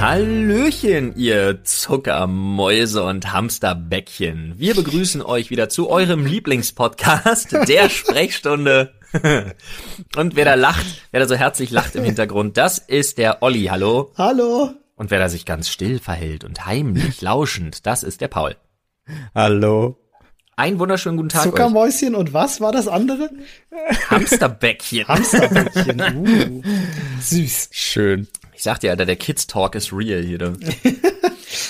Hallöchen, ihr Zuckermäuse und Hamsterbäckchen. Wir begrüßen euch wieder zu eurem Lieblingspodcast, der Sprechstunde. und wer da lacht, wer da so herzlich lacht im Hintergrund, das ist der Olli. Hallo. Hallo. Und wer da sich ganz still verhält und heimlich lauschend, das ist der Paul. Hallo. Einen wunderschönen guten Tag Zuckermäuschen euch. und was war das andere? Hamsterbäckchen. Hamsterbäckchen. Uh, süß. Schön. Ich sag dir, Alter, der Kids Talk ist real hier.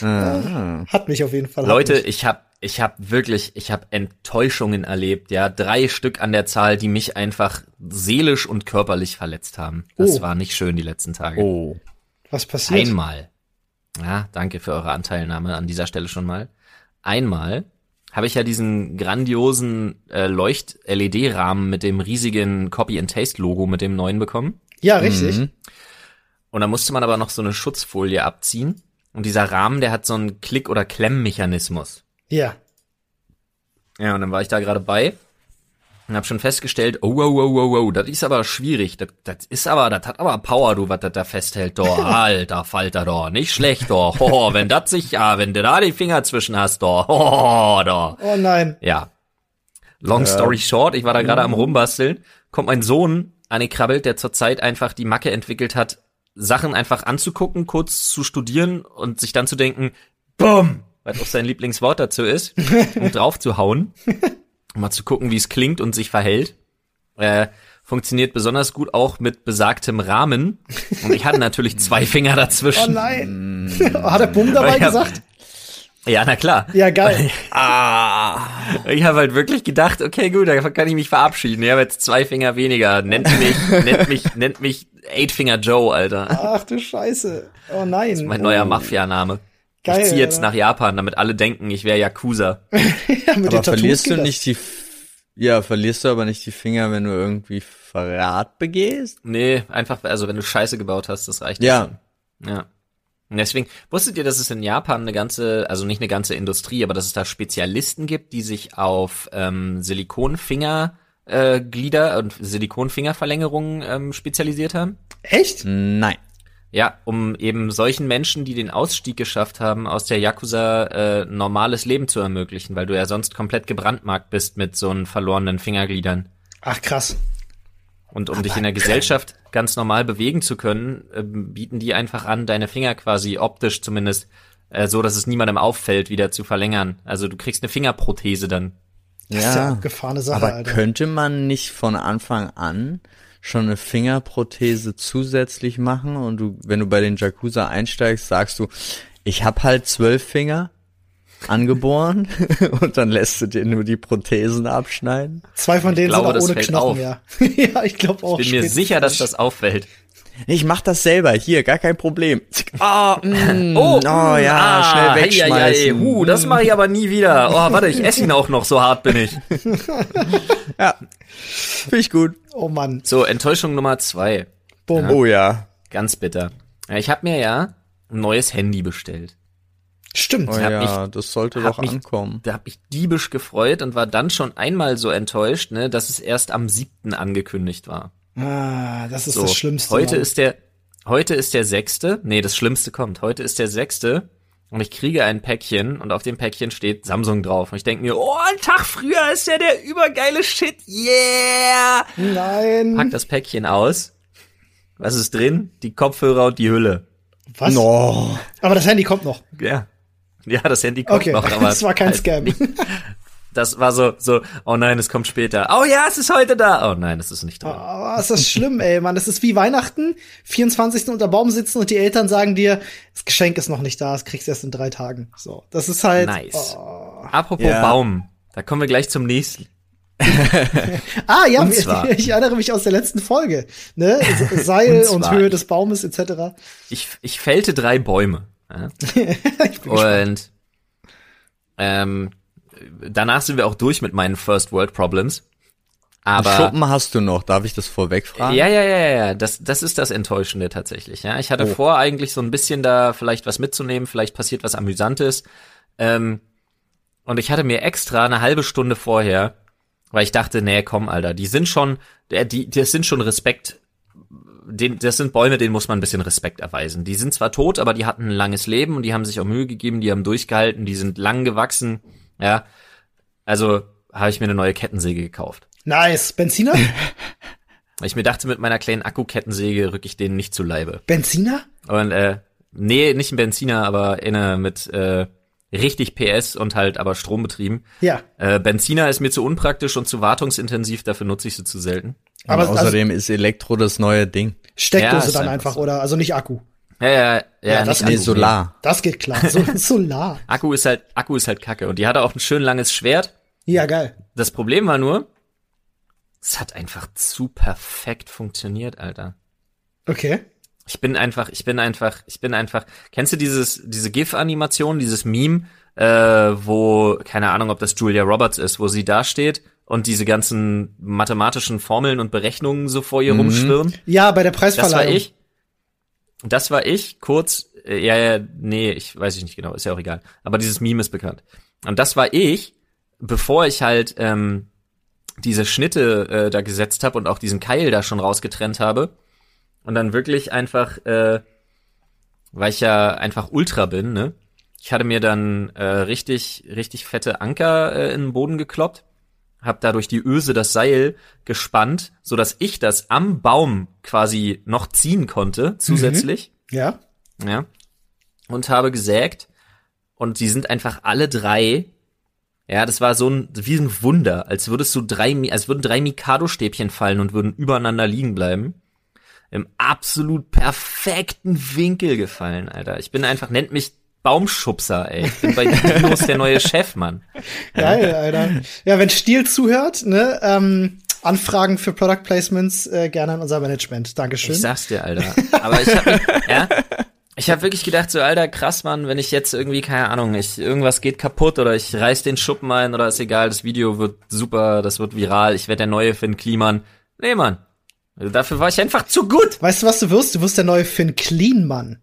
Ah. Hat mich auf jeden Fall. Leute, ich habe ich hab wirklich, ich habe Enttäuschungen erlebt, ja, drei Stück an der Zahl, die mich einfach seelisch und körperlich verletzt haben. Das oh. war nicht schön die letzten Tage. Oh. Was passiert? Einmal. Ja, danke für eure Anteilnahme an dieser Stelle schon mal. Einmal habe ich ja diesen grandiosen äh, Leucht-LED-Rahmen mit dem riesigen Copy-and-Taste-Logo mit dem neuen bekommen. Ja, richtig. Mhm. Und da musste man aber noch so eine Schutzfolie abziehen. Und dieser Rahmen, der hat so einen Klick- oder Klemmmechanismus. Ja. Ja, und dann war ich da gerade bei und hab schon festgestellt, oh, oh, oh, oh, oh, das ist aber schwierig. Das, das ist aber, das hat aber Power, du, was das da festhält, doch. Alter Falter, doch. Nicht schlecht, doch. Oh, wenn das sich, ja, wenn du da die Finger zwischen hast, doch. Oh, doch. Oh nein. Ja. Long story short, ich war da gerade am rumbasteln, kommt mein Sohn angekrabbelt, der zurzeit einfach die Macke entwickelt hat, Sachen einfach anzugucken, kurz zu studieren und sich dann zu denken, BUM! Was auch sein Lieblingswort dazu ist, um drauf zu hauen um mal zu gucken, wie es klingt und sich verhält. Äh, funktioniert besonders gut auch mit besagtem Rahmen. Und ich hatte natürlich zwei Finger dazwischen. Oh nein. Hat er Bumm dabei gesagt? Ja, na klar. Ja, geil. ah, ich habe halt wirklich gedacht, okay, gut, da kann ich mich verabschieden. Ich habe jetzt zwei Finger weniger. Nennt mich, nennt mich, nennt mich Eight Finger Joe, Alter. Ach du Scheiße. Oh nein. Das ist mein neuer Mafia-Name. Geil, ich ziehe jetzt nach Japan, damit alle denken, ich wäre Yakuza. ja, aber verlierst du nicht die ja, verlierst du aber nicht die Finger, wenn du irgendwie Verrat begehst? Nee, einfach, also wenn du Scheiße gebaut hast, das reicht ja. Schon. Ja. Deswegen, wusstet ihr, dass es in Japan eine ganze, also nicht eine ganze Industrie, aber dass es da Spezialisten gibt, die sich auf ähm, Silikonfinger äh, Glieder und Silikonfingerverlängerungen ähm, spezialisiert haben? Echt? Nein. Ja, um eben solchen Menschen, die den Ausstieg geschafft haben, aus der Yakuza äh, normales Leben zu ermöglichen, weil du ja sonst komplett gebrandmarkt bist mit so einen verlorenen Fingergliedern. Ach krass. Und um Aber dich in der Gesellschaft ganz normal bewegen zu können, äh, bieten die einfach an, deine Finger quasi optisch zumindest äh, so, dass es niemandem auffällt, wieder zu verlängern. Also du kriegst eine Fingerprothese dann. Das ja, ist ja abgefahrene Sache, aber Alter. könnte man nicht von Anfang an schon eine Fingerprothese zusätzlich machen und du, wenn du bei den Jacuzza einsteigst, sagst du, ich habe halt zwölf Finger angeboren und dann lässt du dir nur die Prothesen abschneiden. Zwei von denen glaube, sind auch ohne Knochen, auf. ja. ja, ich glaube auch. Ich bin mir sicher, dass das auffällt. Ich mach das selber, hier, gar kein Problem. Oh, mm, oh, oh ja, ah, schnell wegschmeißen. Hei, hei. Uh, das mache ich aber nie wieder. Oh, warte, ich esse ihn auch noch, so hart bin ich. ja, finde ich gut. Oh Mann. So, Enttäuschung Nummer zwei. Boom. Ja. Oh ja. Ganz bitter. Ich habe mir ja ein neues Handy bestellt. Stimmt. Oh ja, mich, das sollte doch mich, ankommen. Da habe ich diebisch gefreut und war dann schon einmal so enttäuscht, ne, dass es erst am siebten angekündigt war. Ah, das ist so, das Schlimmste. Heute Mann. ist der, heute ist der sechste. Nee, das Schlimmste kommt. Heute ist der sechste. Und ich kriege ein Päckchen und auf dem Päckchen steht Samsung drauf. Und ich denke mir, oh, ein Tag früher ist ja der übergeile Shit. Yeah! Nein. Pack das Päckchen aus. Was ist drin? Die Kopfhörer und die Hülle. Was? No. Aber das Handy kommt noch. Ja. Ja, das Handy kommt okay. noch. Aber das war kein halt Scam. Nicht, das war so, so, oh nein, es kommt später. Oh ja, es ist heute da. Oh nein, es ist nicht da. Oh, ist das schlimm, ey, Mann. Das ist wie Weihnachten, 24. unter Baum sitzen und die Eltern sagen dir, das Geschenk ist noch nicht da, das kriegst du erst in drei Tagen. So, das ist halt. Nice. Oh. Apropos ja. Baum, da kommen wir gleich zum nächsten. ah, ja, ich, ich, erinnere mich aus der letzten Folge. Ne? Seil und, und Höhe des Baumes etc. Ich, ich fällte drei Bäume. Ja? und ähm, danach sind wir auch durch mit meinen First World Problems. Aber Schuppen hast du noch, darf ich das vorweg fragen? Ja, ja, ja, ja, das, das ist das Enttäuschende tatsächlich. Ja, ich hatte oh. vor, eigentlich so ein bisschen da vielleicht was mitzunehmen, vielleicht passiert was Amüsantes. Ähm, und ich hatte mir extra eine halbe Stunde vorher, weil ich dachte, nee, komm, Alter, die sind schon, die, die das sind schon Respekt den, das sind Bäume, denen muss man ein bisschen Respekt erweisen. Die sind zwar tot, aber die hatten ein langes Leben und die haben sich auch Mühe gegeben, die haben durchgehalten, die sind lang gewachsen. Ja, also habe ich mir eine neue Kettensäge gekauft. Nice. Benziner? Ich mir dachte, mit meiner kleinen Akkukettensäge rück ich denen nicht zu Leibe. Benziner? Und äh, nee, nicht ein Benziner, aber eine mit äh, richtig PS und halt aber strombetrieben. Ja. Äh, Benziner ist mir zu unpraktisch und zu wartungsintensiv, dafür nutze ich sie zu selten. Aber Aber also außerdem ist Elektro das neue Ding. Steckdose Ja, dann einfach einfach, so. oder? Also nicht Akku. Ja, ja, ja, Ja, das- Nee, Solar. Das geht klar. So, Solar. Akku ist halt, Akku ist halt kacke. Und die hatte auch ein schön langes Schwert. Ja, geil. Das Problem war nur, es hat einfach zu perfekt funktioniert, Alter. Okay. Ich bin einfach, ich bin einfach, ich bin einfach. Kennst du dieses, diese GIF-Animation, dieses Meme, äh, wo, keine Ahnung, ob das Julia Roberts ist, wo sie da steht und diese ganzen mathematischen Formeln und Berechnungen so vor ihr rumschwirren? Ja, bei der Das war Preisverleihung. ich. Das war ich, kurz, äh, ja, ja, nee, ich weiß ich nicht genau, ist ja auch egal. Aber dieses Meme ist bekannt. Und das war ich, bevor ich halt ähm, diese Schnitte äh, da gesetzt habe und auch diesen Keil da schon rausgetrennt habe. Und dann wirklich einfach, äh, weil ich ja einfach Ultra bin, ne? Ich hatte mir dann äh, richtig, richtig fette Anker äh, in den Boden gekloppt, hab dadurch die Öse das Seil gespannt, so dass ich das am Baum quasi noch ziehen konnte zusätzlich, Ja. ja, und habe gesägt und die sind einfach alle drei, ja, das war so ein wie ein Wunder, als würdest du drei, als würden drei Mikado-Stäbchen fallen und würden übereinander liegen bleiben. Im absolut perfekten Winkel gefallen, Alter. Ich bin einfach, nennt mich Baumschubser, ey. Ich bin bei Dinos der neue Chef, Mann. Geil, Alter. Ja, wenn Stiel zuhört, ne, ähm, Anfragen für Product Placements äh, gerne an unser Management. Dankeschön. Ich sag's dir, Alter. Aber ich hab, ja, ich hab wirklich gedacht, so, Alter, krass, Mann, wenn ich jetzt irgendwie, keine Ahnung, ich, irgendwas geht kaputt oder ich reiß den Schuppen ein oder ist egal, das Video wird super, das wird viral, ich werde der neue Finn Kliman. Nee, Mann. Dafür war ich einfach zu gut. Weißt du, was du wirst? Du wirst der neue Finn Clean-Mann.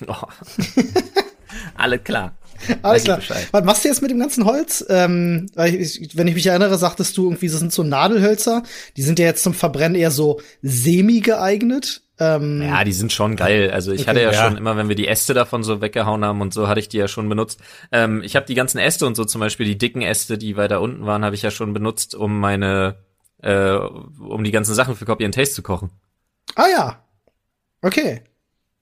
Oh. Alles klar. Alles klar. Was machst du jetzt mit dem ganzen Holz? Ähm, weil ich, wenn ich mich erinnere, sagtest du irgendwie, das sind so Nadelhölzer. Die sind ja jetzt zum Verbrennen eher so semi geeignet. Ähm, Ja, die sind schon geil. Also ich Okay. hatte ja, Ja. schon immer, wenn wir die Äste davon so weggehauen haben und so, hatte ich die ja schon benutzt. Ähm, ich habe die ganzen Äste und so zum Beispiel die dicken Äste, die weiter unten waren, habe ich ja schon benutzt, um meine, äh, um die ganzen Sachen für Copy and Taste zu kochen. Ah ja. Okay.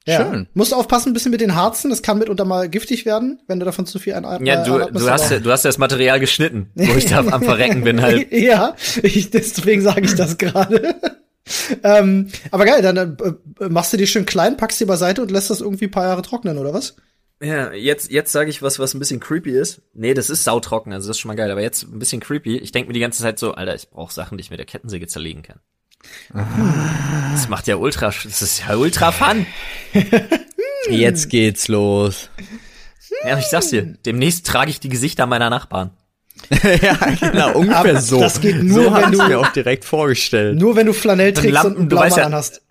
Ja. Schön. Musst du aufpassen, ein bisschen mit den Harzen. Das kann mitunter mal giftig werden, wenn du davon zu viel einatmest. Ja, du, du hast, ja- du hast ja das Material geschnitten, wo ich da am Verrecken bin halt. ja, ich, deswegen sage ich das gerade. ähm, aber geil, dann äh, machst du die schön klein, packst die beiseite und lässt das irgendwie ein paar Jahre trocknen, oder was? Ja, jetzt, jetzt sage ich was, was ein bisschen creepy ist. Nee, das ist sautrocken, also das ist schon mal geil, aber jetzt ein bisschen creepy. Ich denke mir die ganze Zeit so, Alter, ich brauche Sachen, die ich mit der Kettensäge zerlegen kann. Das macht ja ultra, das ist ja ultra fun. Jetzt geht's los. Ja, ich sag's dir, demnächst trage ich die Gesichter meiner Nachbarn. ja, genau, ungefähr Aber so. das geht nur, so wenn du- mir auch direkt vorgestellt. Nur wenn du Flanell trägst Lampen, und einen Blaumann ja- anhast.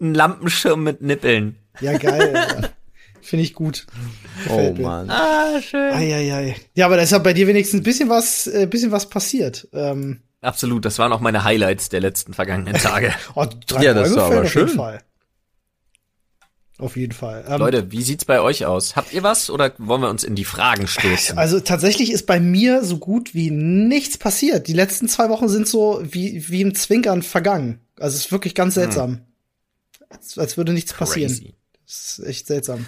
Ein Lampenschirm mit Nippeln. Ja, geil. Alter. Finde ich gut. oh Gefällt mir. Mann. Ah, schön. Eieiei. Ja, aber da ist ja bei dir wenigstens ein bisschen was, äh, bisschen was passiert. Ähm, Absolut, das waren auch meine Highlights der letzten vergangenen Tage. oh, drei Ja, das war aber auf jeden schön. Fall. Auf jeden Fall. Ähm, Leute, wie sieht's bei euch aus? Habt ihr was oder wollen wir uns in die Fragen stürzen? Also tatsächlich ist bei mir so gut wie nichts passiert. Die letzten zwei Wochen sind so wie, wie im Zwinkern vergangen. Also es ist wirklich ganz seltsam. Als, als würde nichts passieren. Crazy. Das ist echt seltsam.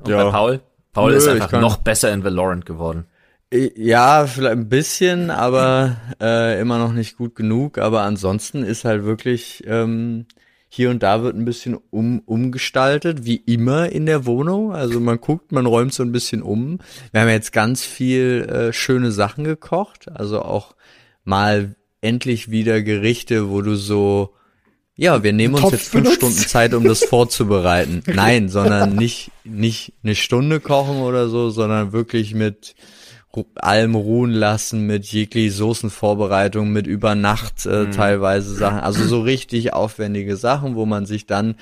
Und Ja. bei Paul? Paul Nö, ist einfach noch besser in Valorant geworden. Ja, vielleicht ein bisschen, aber äh, immer noch nicht gut genug. Aber ansonsten ist halt wirklich ähm, hier und da wird ein bisschen um, umgestaltet, wie immer in der Wohnung. Also man guckt, man räumt so ein bisschen um. Wir haben jetzt ganz viel äh, schöne Sachen gekocht, also auch mal endlich wieder Gerichte, wo du so ja, wir nehmen uns Topf jetzt fünf benutzt. Stunden Zeit, um das vorzubereiten. Nein, sondern nicht, nicht eine Stunde kochen oder so, sondern wirklich mit allem ruhen lassen, mit jegliche Soßenvorbereitung, mit über Nacht äh, teilweise Sachen. Also so richtig aufwendige Sachen, wo man sich dann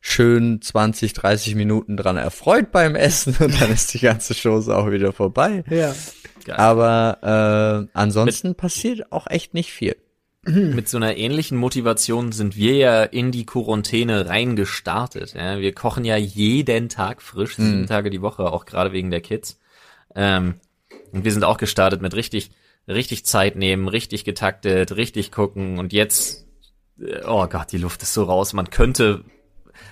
schön 20, 30 Minuten dran erfreut beim Essen und dann ist die ganze Chose auch wieder vorbei. Ja. Geil. Aber äh, ansonsten passiert auch echt nicht viel. mit so einer ähnlichen Motivation sind wir ja in die Quarantäne reingestartet. Ja, wir kochen ja jeden Tag frisch, sieben Tage die Woche, auch gerade wegen der Kids. Ähm, und wir sind auch gestartet mit richtig, richtig Zeit nehmen, richtig getaktet, richtig gucken und jetzt, äh, oh Gott, die Luft ist so raus. Man könnte,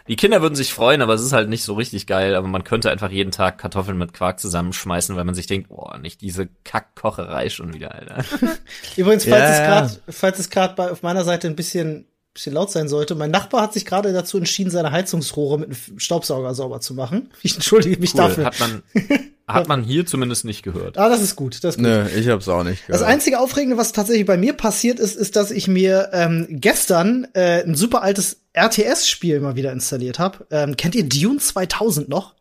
die Kinder würden sich freuen, aber es ist halt nicht so richtig geil, aber man könnte einfach jeden Tag Kartoffeln mit Quark zusammenschmeißen, weil man sich denkt, oh, nicht diese Kackkocherei schon wieder, Alter. Übrigens, falls Ja, es ja. gerade, falls es gerade auf meiner Seite ein bisschen, bisschen laut sein sollte, mein Nachbar hat sich gerade dazu entschieden, seine Heizungsrohre mit einem Staubsauger sauber zu machen. Ich entschuldige mich Cool. dafür. Hat man, hat man hier zumindest nicht gehört. ah, das ist gut. Das ist gut. Nö, ich hab's auch nicht Das gehört. einzige Aufregende, was tatsächlich bei mir passiert ist, ist, dass ich mir ähm, gestern äh, ein super altes RTS-Spiel mal wieder installiert habe. Ähm, kennt ihr Dune 2000 noch?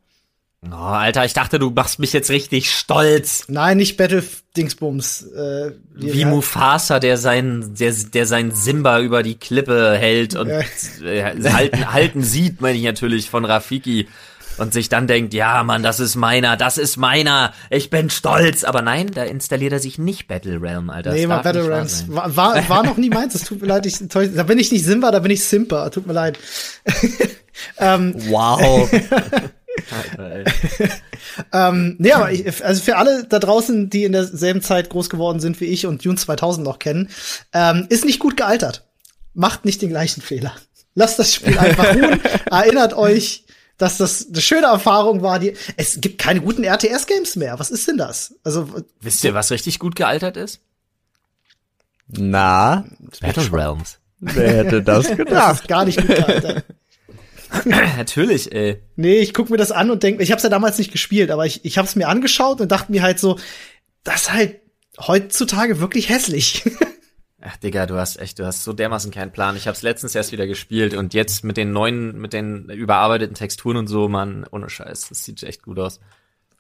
Oh, Alter, ich dachte, du machst mich jetzt richtig stolz. Nein, nicht Battle Dingsbums. Äh, Wie Mufasa, der sein, der, der sein Simba über die Klippe hält und Ja. äh, halten, halten sieht, meine ich natürlich, von Rafiki. Und sich dann denkt, ja, Mann, das ist meiner, das ist meiner, ich bin stolz. Aber nein, da installiert er sich nicht Battle Realm, Alter. Das Nee, wahr Battlegrounds. sein. War, war, war noch nie meins, es tut mir leid, ich, da bin ich nicht Simba, da bin ich Simpa, tut mir leid. Wow. Alter, ey. Ähm, nee, aber ich, also für alle da draußen, die in derselben Zeit groß geworden sind wie ich und Dune 2000 noch kennen, ähm, ist nicht gut gealtert. Macht nicht den gleichen Fehler. Lasst das Spiel einfach ruhen. Erinnert euch, dass das eine schöne Erfahrung war. Die, es gibt keine guten RTS-Games mehr. Was ist denn das? Also, Wisst ihr, was richtig gut gealtert ist? Na, Battle Realms. wer hätte das das gedacht? ist gar nicht gut gealtert. Natürlich, ey. Nee, ich guck mir das an und denk, ich habe es ja damals nicht gespielt, aber ich, ich habe es mir angeschaut und dachte mir halt so, das ist halt heutzutage wirklich hässlich. Ach, Digga, du hast echt, du hast so dermaßen keinen Plan. Ich hab's letztens erst wieder gespielt und jetzt mit den neuen, mit den überarbeiteten Texturen und so, man, ohne Scheiß, das sieht echt gut aus.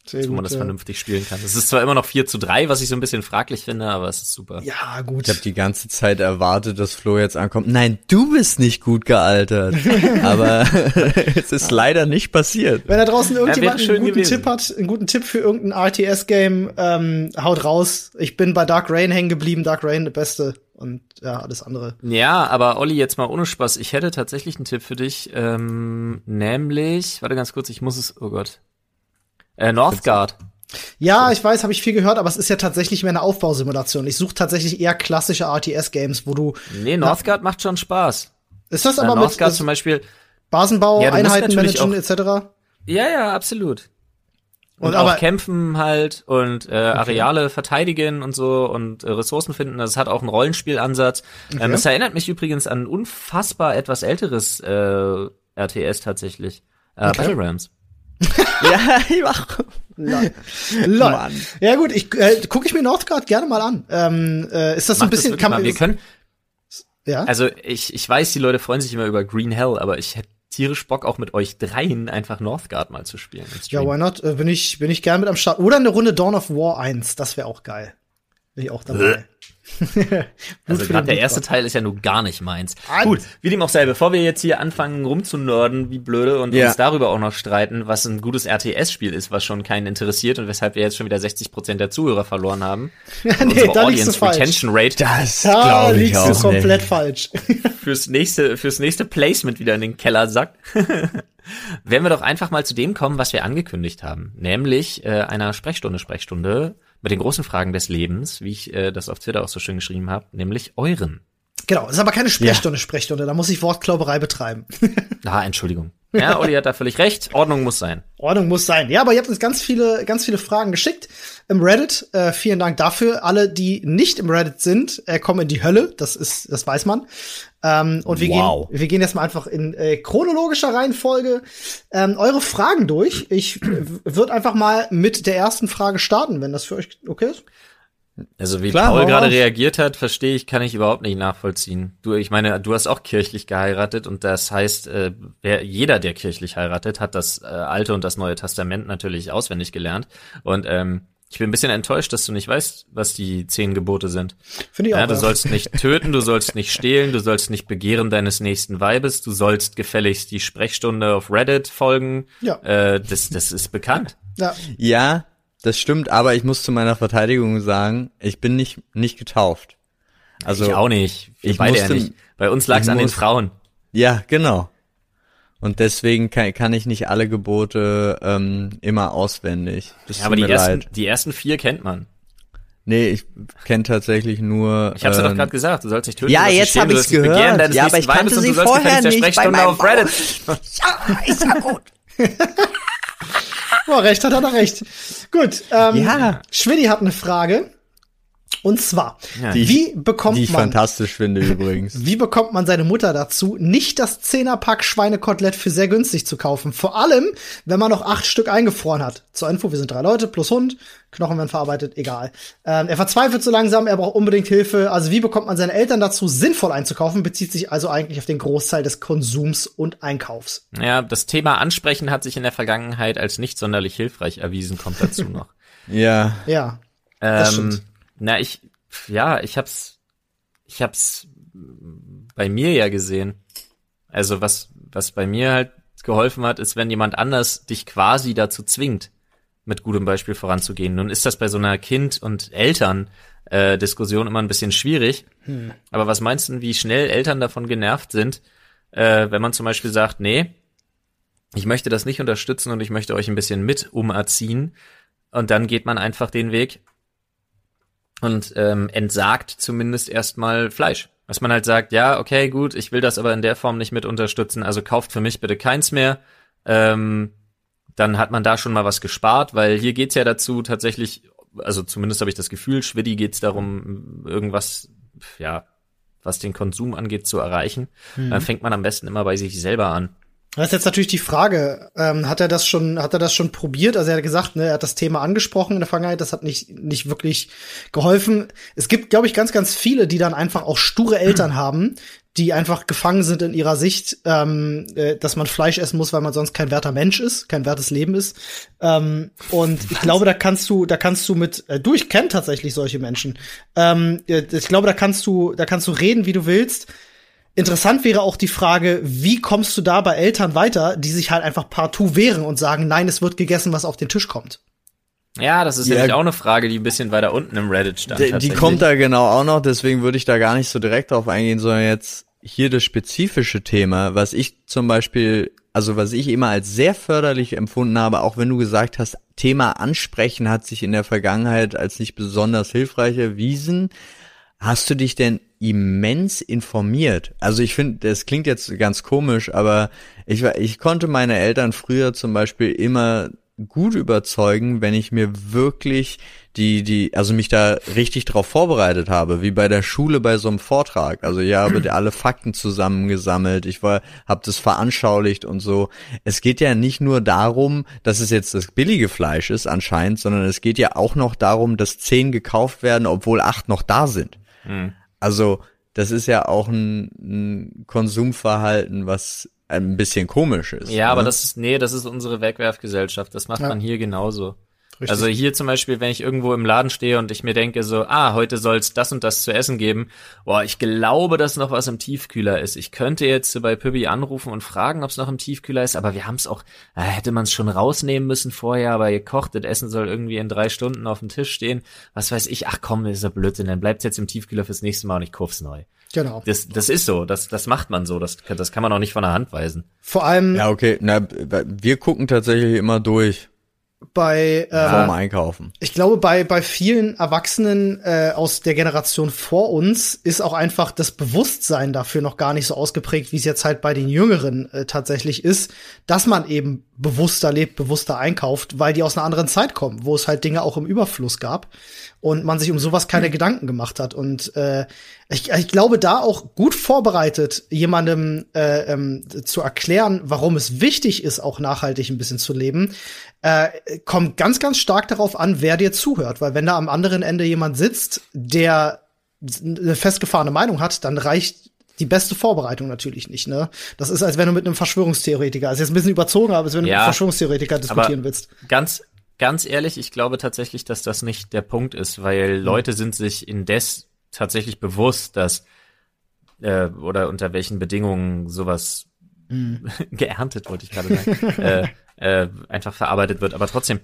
Sehr wo man gut, das ja. vernünftig spielen kann. Es ist zwar immer noch 4 zu 3, was ich so ein bisschen fraglich finde, aber es ist super. Ja, gut. Ich habe die ganze Zeit erwartet, dass Flo jetzt ankommt. Nein, du bist nicht gut gealtert. Aber es ist leider nicht passiert. Wenn da draußen irgendjemand schön einen guten gewesen. Tipp hat, einen guten Tipp für irgendein RTS-Game, ähm, haut raus. Ich bin bei Dark Rain hängen geblieben. Dark Rain, der Beste. Und ja, alles andere. Ja, aber Olli, jetzt mal ohne Spaß. Ich hätte tatsächlich einen Tipp für dich, ähm, nämlich, warte ganz kurz, ich muss es, oh Gott. Äh, Northgard. Ja, ich weiß, habe ich viel gehört, aber es ist ja tatsächlich mehr eine Aufbausimulation. Ich suche tatsächlich eher klassische RTS-Games, wo du. Nee, Northgard macht schon Spaß. Ist das aber mit Northgard äh, zum Beispiel, Basenbau, Ja, Einheiten managen etc.? ja, ja, absolut. Und, Und auch kämpfen halt und äh, Areale verteidigen und so und äh, Ressourcen finden. Das hat auch einen Rollenspielansatz. Ähm, es erinnert mich übrigens an ein unfassbar etwas älteres äh, RTS tatsächlich. Äh, Okay. Battle Realms. Ja, ich mach. Lol. Mann. Ja gut, ich äh, gucke ich mir Northgard gerne mal an. Ähm, äh, ist das so ein das bisschen kann man Wir können, ja? also ich, ich weiß, die Leute freuen sich immer über Green Hell, aber ich hätte tierisch Bock auch mit euch dreien einfach Northgard mal zu spielen. Ja, why not? Äh, bin ich bin ich gern mit am Start oder eine Runde Dawn of War 1, das wäre auch geil. Bin ich auch dabei. Also gerade der erste. Teil ist ja nur gar nicht meins. Ah, Gut, wie dem auch sei, bevor wir jetzt hier anfangen rumzunörden, wie blöde und Ja. uns darüber auch noch streiten, was ein gutes RTS-Spiel ist, was schon keinen interessiert und weshalb wir jetzt schon wieder 60% der Zuhörer verloren haben. nee, Unsere da Audience. Retention Rate Das Da glaube ich auch du komplett nicht. falsch. fürs nächste, fürs nächste Placement wieder in den Keller sackt. Werden wir doch einfach mal zu dem kommen, was wir angekündigt haben, nämlich äh, einer Sprechstunde, Sprechstunde mit den großen Fragen des Lebens, wie ich äh, das auf Twitter auch so schön geschrieben habe, nämlich euren. Genau, das ist aber keine Sprechstunde, Sprechstunde, da muss ich Wortklauberei betreiben. Ah, Entschuldigung. Ja, Olli hat da völlig recht. Ordnung muss sein. Ordnung muss sein. Ja, aber ihr habt uns ganz viele, ganz viele Fragen geschickt im Reddit. Äh, vielen Dank dafür. Alle, die nicht im Reddit sind, äh, kommen in die Hölle. Das ist, das weiß man. Ähm, und wir Wow. gehen, wir gehen jetzt mal einfach in äh, chronologischer Reihenfolge ähm, eure Fragen durch. Ich würde einfach mal mit der ersten Frage starten, wenn das für euch okay ist. Also wie Klar, Paul gerade reagiert hat, verstehe ich, kann ich überhaupt nicht nachvollziehen. Du, ich meine, du hast auch kirchlich geheiratet und das heißt, äh, wer, jeder, der kirchlich heiratet, hat das äh, Alte und das Neue Testament natürlich auswendig gelernt. Und ähm, ich bin ein bisschen enttäuscht, dass du nicht weißt, was die zehn Gebote sind. Finde ich auch. Ja, du ja. sollst nicht töten, du sollst nicht stehlen, du sollst nicht begehren deines nächsten Weibes, du sollst gefälligst die Sprechstunde auf Reddit folgen. Ja. Äh, das, das ist bekannt. ja. Ja, das stimmt, aber ich muss zu meiner Verteidigung sagen, ich bin nicht, nicht getauft. Also ich auch nicht. Wir ich beide ja musste- nicht. Bei uns lag es an den muss- Frauen. Ja, genau. Und deswegen kann, kann ich nicht alle Gebote ähm, immer auswendig. Das Ja, aber die mir ersten, leid. die ersten vier kennt man. Nee, ich kenne tatsächlich nur. Ich hab's dir doch ähm, gerade gesagt, du sollst nicht töten. Ja, jetzt stehlen, hab du ich's gehört. Ja, aber ich kannte sie vorher nicht bei meinem auf Reddit. Ja, ist ja gut. Oh, recht hat er da recht. Gut, ähm, Ja. Schwiddy hat eine Frage. Und zwar, Ja. Wie bekommt Die ich man fantastisch finde übrigens. Wie bekommt man seine Mutter dazu, nicht das Zehnerpack Schweinekotelett für sehr günstig zu kaufen? Vor allem, wenn man noch acht Stück eingefroren hat. Zur Info, wir sind drei Leute plus Hund, Knochen werden verarbeitet, egal. Ähm, er verzweifelt so langsam, er braucht unbedingt Hilfe. Also wie bekommt man seine Eltern dazu, sinnvoll einzukaufen? Bezieht sich also eigentlich auf den Großteil des Konsums und Einkaufs. Ja, das Thema Ansprechen hat sich in der Vergangenheit als nicht sonderlich hilfreich erwiesen, kommt dazu noch. ja. Ja, Das ähm, stimmt. Na, ich, ja, ich hab's, ich hab's bei mir ja gesehen. Also was, was bei mir halt geholfen hat, ist, wenn jemand anders dich quasi dazu zwingt, mit gutem Beispiel voranzugehen. Nun ist das bei so einer Kind- und Eltern-Diskussion immer ein bisschen schwierig. Aber was meinst du, wie schnell Eltern davon genervt sind, äh, wenn man zum Beispiel sagt, nee, ich möchte das nicht unterstützen und ich möchte euch ein bisschen mit umerziehen. Und dann geht man einfach den Weg und ähm, entsagt zumindest erstmal Fleisch. Dass man halt sagt, ja, okay, gut, ich will das aber in der Form nicht mit unterstützen, also kauft für mich bitte keins mehr. Ähm, dann hat man da schon mal was gespart, weil hier geht's ja dazu tatsächlich, also zumindest habe ich das Gefühl, Schwiddy geht's darum, irgendwas, ja, was den Konsum angeht, zu erreichen. Dann fängt man am besten immer bei sich selber an. Das ist jetzt natürlich die Frage, ähm, hat er das schon, hat er das schon probiert? Also er hat gesagt, ne, er hat das Thema angesprochen in der Vergangenheit, das hat nicht, nicht wirklich geholfen. Es gibt, glaube ich, ganz, ganz viele, die dann einfach auch sture Eltern haben, die einfach gefangen sind in ihrer Sicht, ähm, äh, dass man Fleisch essen muss, weil man sonst kein werter Mensch ist, kein wertes Leben ist. Ähm, und ich glaube, da kannst du, da kannst du mit, äh, du, ich kenne tatsächlich solche Menschen. Ähm, äh, ich glaube, da kannst du, da kannst du reden, wie du willst. Interessant wäre auch die Frage, wie kommst du da bei Eltern weiter, die sich halt einfach partout wehren und sagen, nein, es wird gegessen, was auf den Tisch kommt. Ja, das ist Ja. nämlich auch eine Frage, die ein bisschen weiter unten im Reddit stand. Die, die kommt da genau auch noch, deswegen würde ich da gar nicht so direkt drauf eingehen, sondern jetzt hier das spezifische Thema, was ich zum Beispiel, also was ich immer als sehr förderlich empfunden habe, auch wenn du gesagt hast, Thema Ansprechen hat sich in der Vergangenheit als nicht besonders hilfreich erwiesen. Hast du dich denn immens informiert? Also ich finde, das klingt jetzt ganz komisch, aber ich, ich konnte meine Eltern früher zum Beispiel immer gut überzeugen, wenn ich mir wirklich die, die, also mich da richtig drauf vorbereitet habe, wie bei der Schule bei so einem Vortrag. Also ich habe alle Fakten zusammengesammelt, ich war, habe das veranschaulicht und so. Es geht ja nicht nur darum, dass es jetzt das billige Fleisch ist anscheinend, sondern es geht ja auch noch darum, dass zehn gekauft werden, obwohl acht noch da sind. Also das ist ja auch ein, ein Konsumverhalten, was ein bisschen komisch ist. Ja, aber ne? das ist, nee, das ist unsere Wegwerfgesellschaft. Das macht Ja. man hier genauso. Richtig. Also hier zum Beispiel, wenn ich irgendwo im Laden stehe und ich mir denke so, ah, heute soll's das und das zu essen geben. Boah, ich glaube, dass noch was im Tiefkühler ist. Ich könnte jetzt bei Pübbi anrufen und fragen, ob's noch im Tiefkühler ist, aber wir haben's auch, äh, hätte man's schon rausnehmen müssen vorher, aber gekocht, das Essen soll irgendwie in drei Stunden auf dem Tisch stehen. Was weiß ich, ach komm, das ist ja Blödsinn, dann bleibt's jetzt im Tiefkühler fürs nächste Mal und ich kauf's neu. Genau. Das, das ist so, das, das macht man so, das, das kann man auch nicht von der Hand weisen. Vor allem Ja, okay. Na, wir gucken tatsächlich immer durch bei, vorm Einkaufen. ich glaube, bei, bei vielen Erwachsenen äh, aus der Generation vor uns ist auch einfach das Bewusstsein dafür noch gar nicht so ausgeprägt, wie es jetzt halt bei den Jüngeren äh, tatsächlich ist, dass man eben bewusster lebt, bewusster einkauft, weil die aus einer anderen Zeit kommen, wo es halt Dinge auch im Überfluss gab und man sich um sowas keine Gedanken gemacht hat. Und äh, ich, ich glaube, da auch gut vorbereitet, jemandem äh, ähm, zu erklären, warum es wichtig ist, auch nachhaltig ein bisschen zu leben, äh, kommt ganz, ganz stark darauf an, wer dir zuhört. Weil wenn da am anderen Ende jemand sitzt, der eine festgefahrene Meinung hat, dann reicht die beste Vorbereitung natürlich nicht, ne? Das ist, als wenn du mit einem Verschwörungstheoretiker, also jetzt ein bisschen überzogen, aber als wenn du mit Ja, einem Verschwörungstheoretiker diskutieren willst. Ganz, ganz ehrlich, ich glaube tatsächlich, dass das nicht der Punkt ist, weil Leute sind sich indes tatsächlich bewusst, dass äh, oder unter welchen Bedingungen sowas geerntet, wollte ich gerade sagen, äh, äh, einfach verarbeitet wird. Aber trotzdem,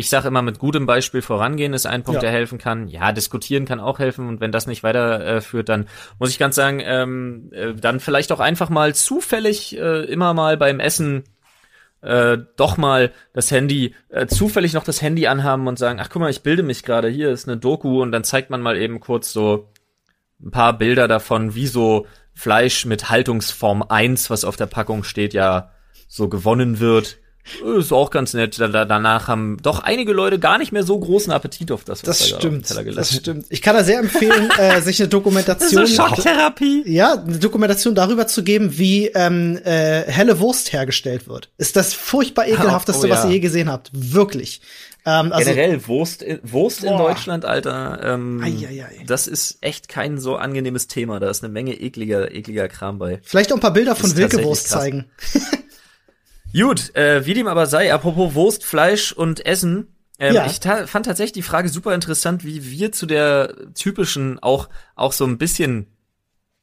ich sage immer, mit gutem Beispiel vorangehen ist ein Punkt, Ja. der helfen kann. Ja, diskutieren kann auch helfen. Und wenn das nicht weiterführt, äh, führt, dann muss ich ganz sagen, ähm, äh, dann vielleicht auch einfach mal zufällig äh, immer mal beim Essen äh, doch mal das Handy, äh, zufällig noch das Handy anhaben und sagen, ach guck mal, ich bilde mich gerade, hier ist eine Doku und dann zeigt man mal eben kurz so ein paar Bilder davon, wie so Fleisch mit Haltungsform 1, was auf der Packung steht, ja so gewonnen wird. Ist auch ganz nett. Da, da, danach haben doch einige Leute gar nicht mehr so großen Appetit auf das, was Das da stimmt, das stimmt. Ich kann da sehr empfehlen, äh, sich eine Dokumentation, Schocktherapie. ja, eine Dokumentation darüber zu geben, wie ähm, äh, helle Wurst hergestellt wird. Ist das furchtbar ekelhafteste, oh was ja. ihr je gesehen habt. Wirklich. Ähm, also, Generell Wurst, in- Wurst in. Deutschland, Alter. Ähm. Das ist echt kein so angenehmes Thema. Da ist eine Menge ekliger, ekliger Kram bei. vielleicht auch ein paar Bilder von Ist Wilkewurst krass. zeigen. Gut, äh, wie dem aber sei, apropos Wurst, Fleisch und Essen. Ähm, Ja. Ich ta fand tatsächlich die Frage super interessant, wie wir zu der typischen, auch, auch so ein bisschen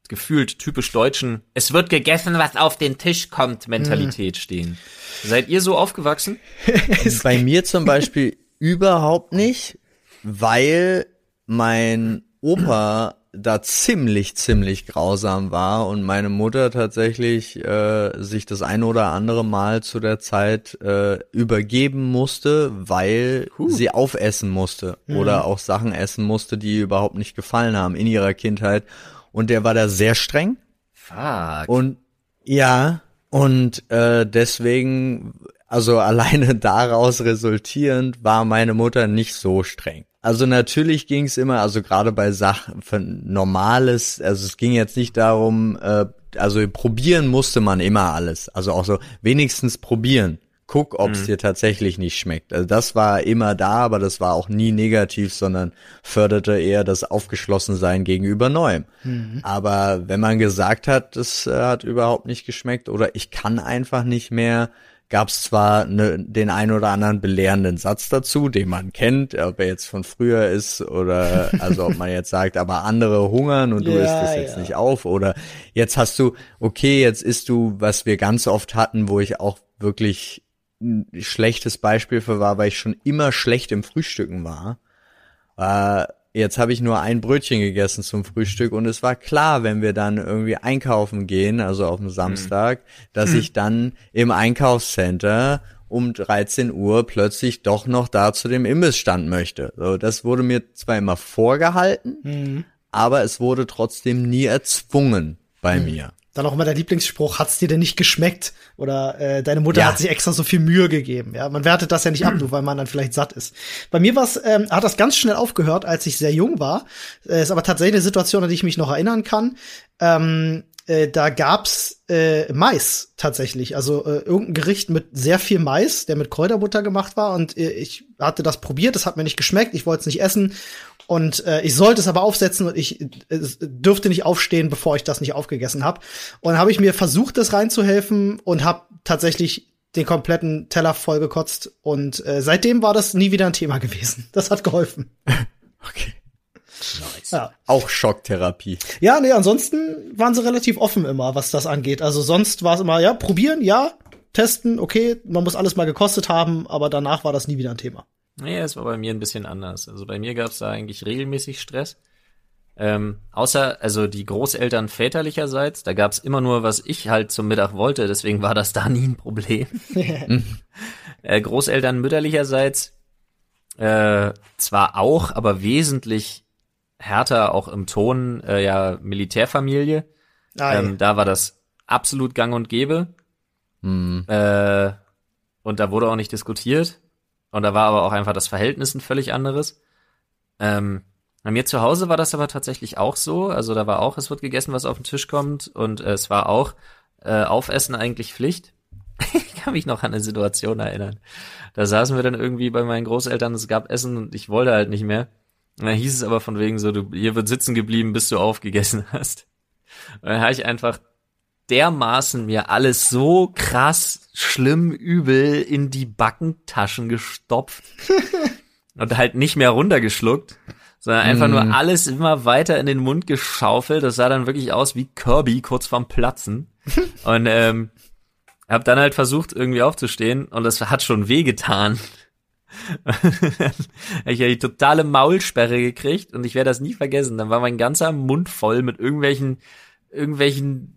gefühlt typisch deutschen, es wird gegessen, was auf den Tisch kommt, Mentalität stehen. Seid ihr so aufgewachsen? Bei mir zum Beispiel überhaupt nicht, weil mein Opa da ziemlich, ziemlich grausam war und meine Mutter tatsächlich äh, sich das ein oder andere Mal zu der Zeit äh, übergeben musste, weil sie aufessen musste oder auch Sachen essen musste, die ihr überhaupt nicht gefallen haben in ihrer Kindheit. Und der war da sehr streng. Fuck. Und ja, und äh, deswegen, also alleine daraus resultierend, war meine Mutter nicht so streng. Also natürlich ging es immer, also gerade bei Sachen von normales, also es ging jetzt nicht darum, äh, also probieren musste man immer alles. Also auch so wenigstens probieren. Guck, ob es dir tatsächlich nicht schmeckt. Also das war immer da, aber das war auch nie negativ, sondern förderte eher das Aufgeschlossensein gegenüber Neuem. Aber wenn man gesagt hat, das äh, hat überhaupt nicht geschmeckt oder ich kann einfach nicht mehr, gab es zwar ne, den ein oder anderen belehrenden Satz dazu, den man kennt, ob er jetzt von früher ist oder also ob man jetzt sagt, aber andere hungern und du Ja, isst es jetzt ja. nicht auf oder jetzt hast du, okay, jetzt isst du, was wir ganz oft hatten, wo ich auch wirklich ein schlechtes Beispiel für war, weil ich schon immer schlecht im Frühstücken war. Äh, jetzt habe ich nur ein Brötchen gegessen zum Frühstück und es war klar, wenn wir dann irgendwie einkaufen gehen, also auf dem Samstag, dass ich dann im Einkaufscenter um 13 Uhr plötzlich doch noch da zu dem Imbissstand möchte. So, das wurde mir zwar immer vorgehalten, aber es wurde trotzdem nie erzwungen bei mir. Dann auch immer der Lieblingsspruch, hat's dir denn nicht geschmeckt? Oder äh, deine Mutter Ja. hat sich extra so viel Mühe gegeben. Ja, man wertet das ja nicht ab, nur weil man dann vielleicht satt ist. Bei mir war's, ähm, hat das ganz schnell aufgehört, als ich sehr jung war. Äh, ist aber tatsächlich eine Situation, an die ich mich noch erinnern kann. Ähm, äh, da gab's äh, Mais tatsächlich, also äh, irgendein Gericht mit sehr viel Mais, der mit Kräuterbutter gemacht war und äh, ich hatte das probiert, das hat mir nicht geschmeckt, ich wollte es nicht essen und äh, ich sollte es aber aufsetzen und ich äh, dürfte nicht aufstehen, bevor ich das nicht aufgegessen habe. Und dann habe ich mir versucht, das reinzuhelfen und habe tatsächlich den kompletten Teller vollgekotzt und äh, seitdem war das nie wieder ein Thema gewesen. Das hat geholfen. Okay. Ja. Auch Schocktherapie. Ja, nee, ansonsten waren sie relativ offen immer, was das angeht. Also sonst war es immer, ja, probieren, ja, testen, okay, man muss alles mal gekostet haben, aber danach war das nie wieder ein Thema. Nee, es war bei mir ein bisschen anders. Also bei mir gab es da eigentlich regelmäßig Stress. Ähm, außer, also die Großeltern väterlicherseits, da gab es immer nur, was ich halt zum Mittag wollte, deswegen war das da nie ein Problem. äh, Großeltern mütterlicherseits äh, zwar auch, aber wesentlich härter auch im Ton, äh, ja, Militärfamilie. Ah, Ähm, da war das absolut gang und gäbe. Hm. Äh, und da wurde auch nicht diskutiert. Und da war aber auch einfach das Verhältnis ein völlig anderes. Ähm, bei mir zu Hause war das aber tatsächlich auch so. Also da war auch, es wird gegessen, was auf den Tisch kommt. Und äh, es war auch äh, Aufessen eigentlich Pflicht. ich kann mich noch an eine Situation erinnern. Da saßen wir dann irgendwie bei meinen Großeltern, es gab Essen und ich wollte halt nicht mehr. Und dann hieß es aber von wegen so, du, hier wird sitzen geblieben, bis du aufgegessen hast. Und dann habe ich einfach dermaßen mir alles so krass schlimm übel in die Backentaschen gestopft und halt nicht mehr runtergeschluckt, sondern einfach nur alles immer weiter in den Mund geschaufelt. Das sah dann wirklich aus wie Kirby kurz vorm Platzen. Und ähm, hab dann halt versucht irgendwie aufzustehen und das hat schon wehgetan. ich habe die totale Maulsperre gekriegt und ich werde das nie vergessen. Dann war mein ganzer Mund voll mit irgendwelchen, irgendwelchen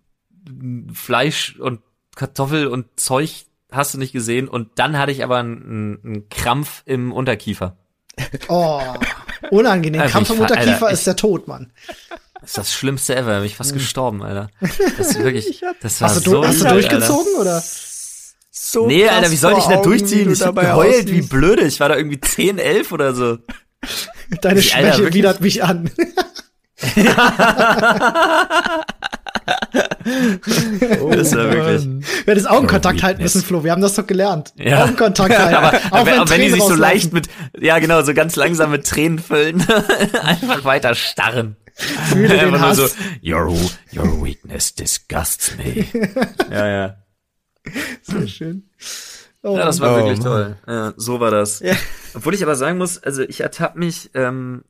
Fleisch und Kartoffel und Zeug hast du nicht gesehen. Und dann hatte ich aber einen, einen Krampf im Unterkiefer. Oh, unangenehm. Also Krampf im Unterkiefer Alter, ist der Tod, Mann. Das ist das Schlimmste ever. Bin ich fast gestorben, Alter. Das ist wirklich, das war Hast du, so hast du durchgezogen oder? So Nee, Alter, wie soll vor ich da Augen, durchziehen? wie Ich hab geheult wie aussiehst. blöde. Ich war da irgendwie 10, 11 oder so. Deine Alter, Schwäche wirklich? widert mich an. Das war wirklich. Wir hätten Augenkontakt halten müssen. Flo. Wir haben das doch gelernt. Ja. Augenkontakt halten. aber, auch aber wenn, auch wenn die sich so leicht mit, ja genau, so ganz langsam mit Tränen füllen, einfach weiter starren. Fühle den Einfach nur Hass. so, your, your weakness disgusts me. ja, ja. Sehr schön. Oh, Ja, das war Oh, wirklich Mann. toll. Ja, so war das. Ja. Obwohl ich aber sagen muss, also ich ertappe mich ähm,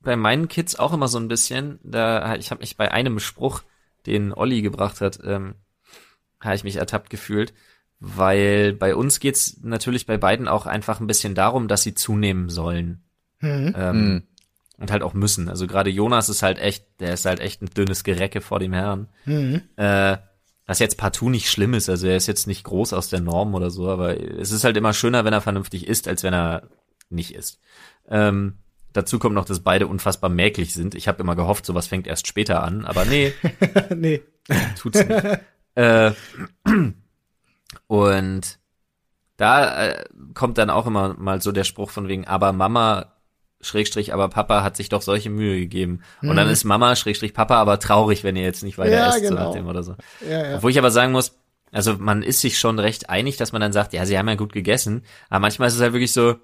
bei meinen Kids auch immer so ein bisschen. Da ich habe mich bei einem Spruch, den Olli gebracht hat, ähm, habe ich mich ertappt gefühlt, weil bei uns geht's natürlich bei beiden auch einfach ein bisschen darum, dass sie zunehmen sollen Mhm. ähm, Mhm. und halt auch müssen. Also gerade Jonas ist halt echt, der ist halt echt ein dünnes Gerecke vor dem Herrn. Mhm. Äh, was jetzt partout nicht schlimm ist, also er ist jetzt nicht groß aus der Norm oder so, aber es ist halt immer schöner, wenn er vernünftig isst, als wenn er nicht isst. Ähm, dazu kommt noch, dass beide unfassbar mäglich sind. Ich habe immer gehofft, sowas fängt erst später an, aber nee, nee. tut's nicht. äh, und da äh, kommt dann auch immer mal so der Spruch von wegen, aber Mama, Schrägstrich, aber Papa hat sich doch solche Mühe gegeben. Und dann ist Mama, Schrägstrich, Papa aber traurig, wenn ihr jetzt nicht weiter Ja, esst, so genau. nach dem oder so. Ja, ja. Obwohl ich aber sagen muss, also man ist sich schon recht einig, dass man dann sagt, ja, sie haben ja gut gegessen, aber manchmal ist es halt wirklich so,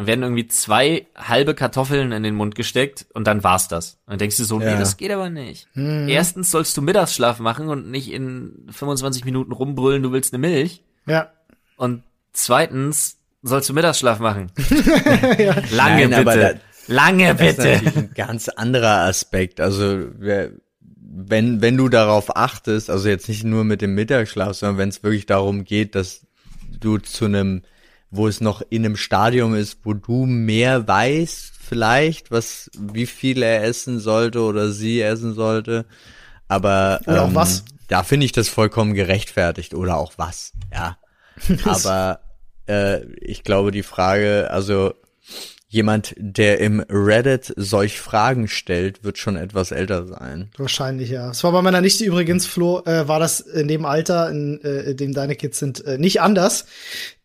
dann werden irgendwie zwei halbe Kartoffeln in den Mund gesteckt und dann war's das. Und dann denkst du so, Ja. nee, das geht aber nicht. Mhm. Erstens sollst du Mittagsschlaf machen und nicht in 25 Minuten rumbrüllen, du willst eine Milch. Ja. Und zweitens sollst du Mittagsschlaf machen. Lange Nein, aber bitte. Lange Das ist bitte. natürlich ein ganz anderer Aspekt. Also wer, wenn, wenn du darauf achtest, also jetzt nicht nur mit dem Mittagsschlaf, sondern wenn es wirklich darum geht, dass du zu einem, wo es noch in einem Stadium ist, wo du mehr weißt, vielleicht, was, wie viel er essen sollte oder sie essen sollte. Aber Oder auch ähm, was. da finde ich das vollkommen gerechtfertigt oder auch was, ja. Aber äh, ich glaube, die Frage, also jemand, der im Reddit solch Fragen stellt, wird schon etwas älter sein. Wahrscheinlich, ja. Es war bei meiner Nichte übrigens, Flo, äh, war das in dem Alter, in, äh, in dem deine Kids sind, äh, nicht anders.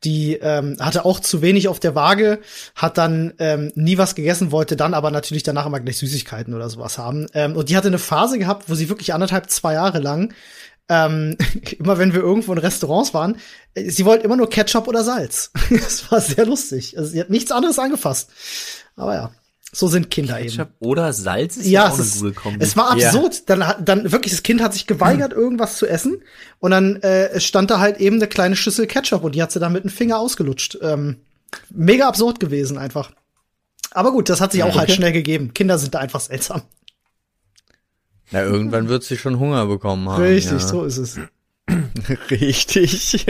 Die ähm, hatte auch zu wenig auf der Waage, hat dann ähm, nie was gegessen, wollte dann aber natürlich danach immer gleich Süßigkeiten oder sowas haben. Ähm, und die hatte eine Phase gehabt, wo sie wirklich anderthalb, zwei Jahre lang ähm, immer wenn wir irgendwo in Restaurants waren, äh, sie wollte immer nur Ketchup oder Salz. Das war sehr lustig. Also sie hat nichts anderes angefasst. Aber ja, so sind Kinder eben. Ketchup oder Salz ist Ja, ja auch es, eine gute es war Ja. absurd. Dann, hat- dann wirklich, das Kind hat sich geweigert, irgendwas zu essen. Und dann äh, stand da halt eben eine kleine Schüssel Ketchup und die hat sie dann mit dem Finger ausgelutscht. Ähm, mega absurd gewesen einfach. Aber gut, das hat sich auch halt schnell gegeben. Kinder sind da einfach seltsam. Na, irgendwann wird sie schon Hunger bekommen haben. Richtig, ja. so ist es. Richtig.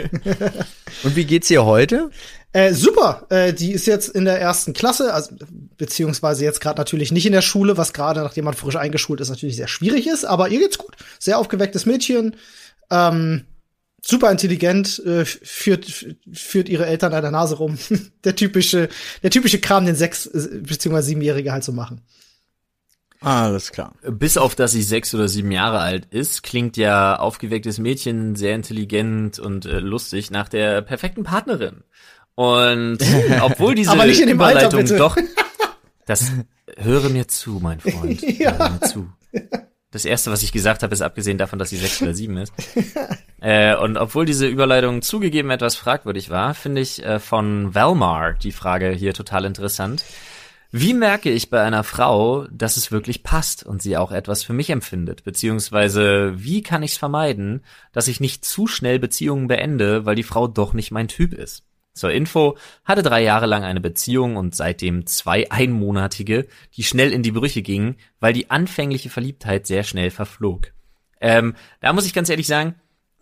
Und wie geht's ihr heute? Äh, super, äh, die ist jetzt in der ersten Klasse, also beziehungsweise jetzt gerade natürlich nicht in der Schule, was gerade, nachdem man frisch eingeschult ist, natürlich sehr schwierig ist, aber ihr geht's gut. Sehr aufgewecktes Mädchen, ähm, super intelligent, äh, führt, führt ihre Eltern an der Nase rum. der typische, der typische Kram, den sechs äh, beziehungsweise siebenjährige halt so machen. Alles klar. Bis auf dass sie sechs oder sieben Jahre alt ist, klingt ja aufgewecktes Mädchen sehr intelligent und äh, lustig nach der perfekten Partnerin. Und obwohl diese Aber nicht in dem Alter, Überleitung bitte. doch, das höre mir zu, mein Freund. Ja. Höre mir zu. Das erste, was ich gesagt habe, ist abgesehen davon, dass sie sechs oder sieben ist. äh, und obwohl diese Überleitung zugegeben etwas fragwürdig war, finde ich äh, von Valmar die Frage hier total interessant. Wie merke ich bei einer Frau, dass es wirklich passt und sie auch etwas für mich empfindet? Beziehungsweise, wie kann ich es vermeiden, dass ich nicht zu schnell Beziehungen beende, weil die Frau doch nicht mein Typ ist? Zur Info, hatte drei Jahre lang eine Beziehung und seitdem zwei einmonatige, die schnell in die Brüche gingen, weil die anfängliche Verliebtheit sehr schnell verflog. Ähm, da muss ich ganz ehrlich sagen,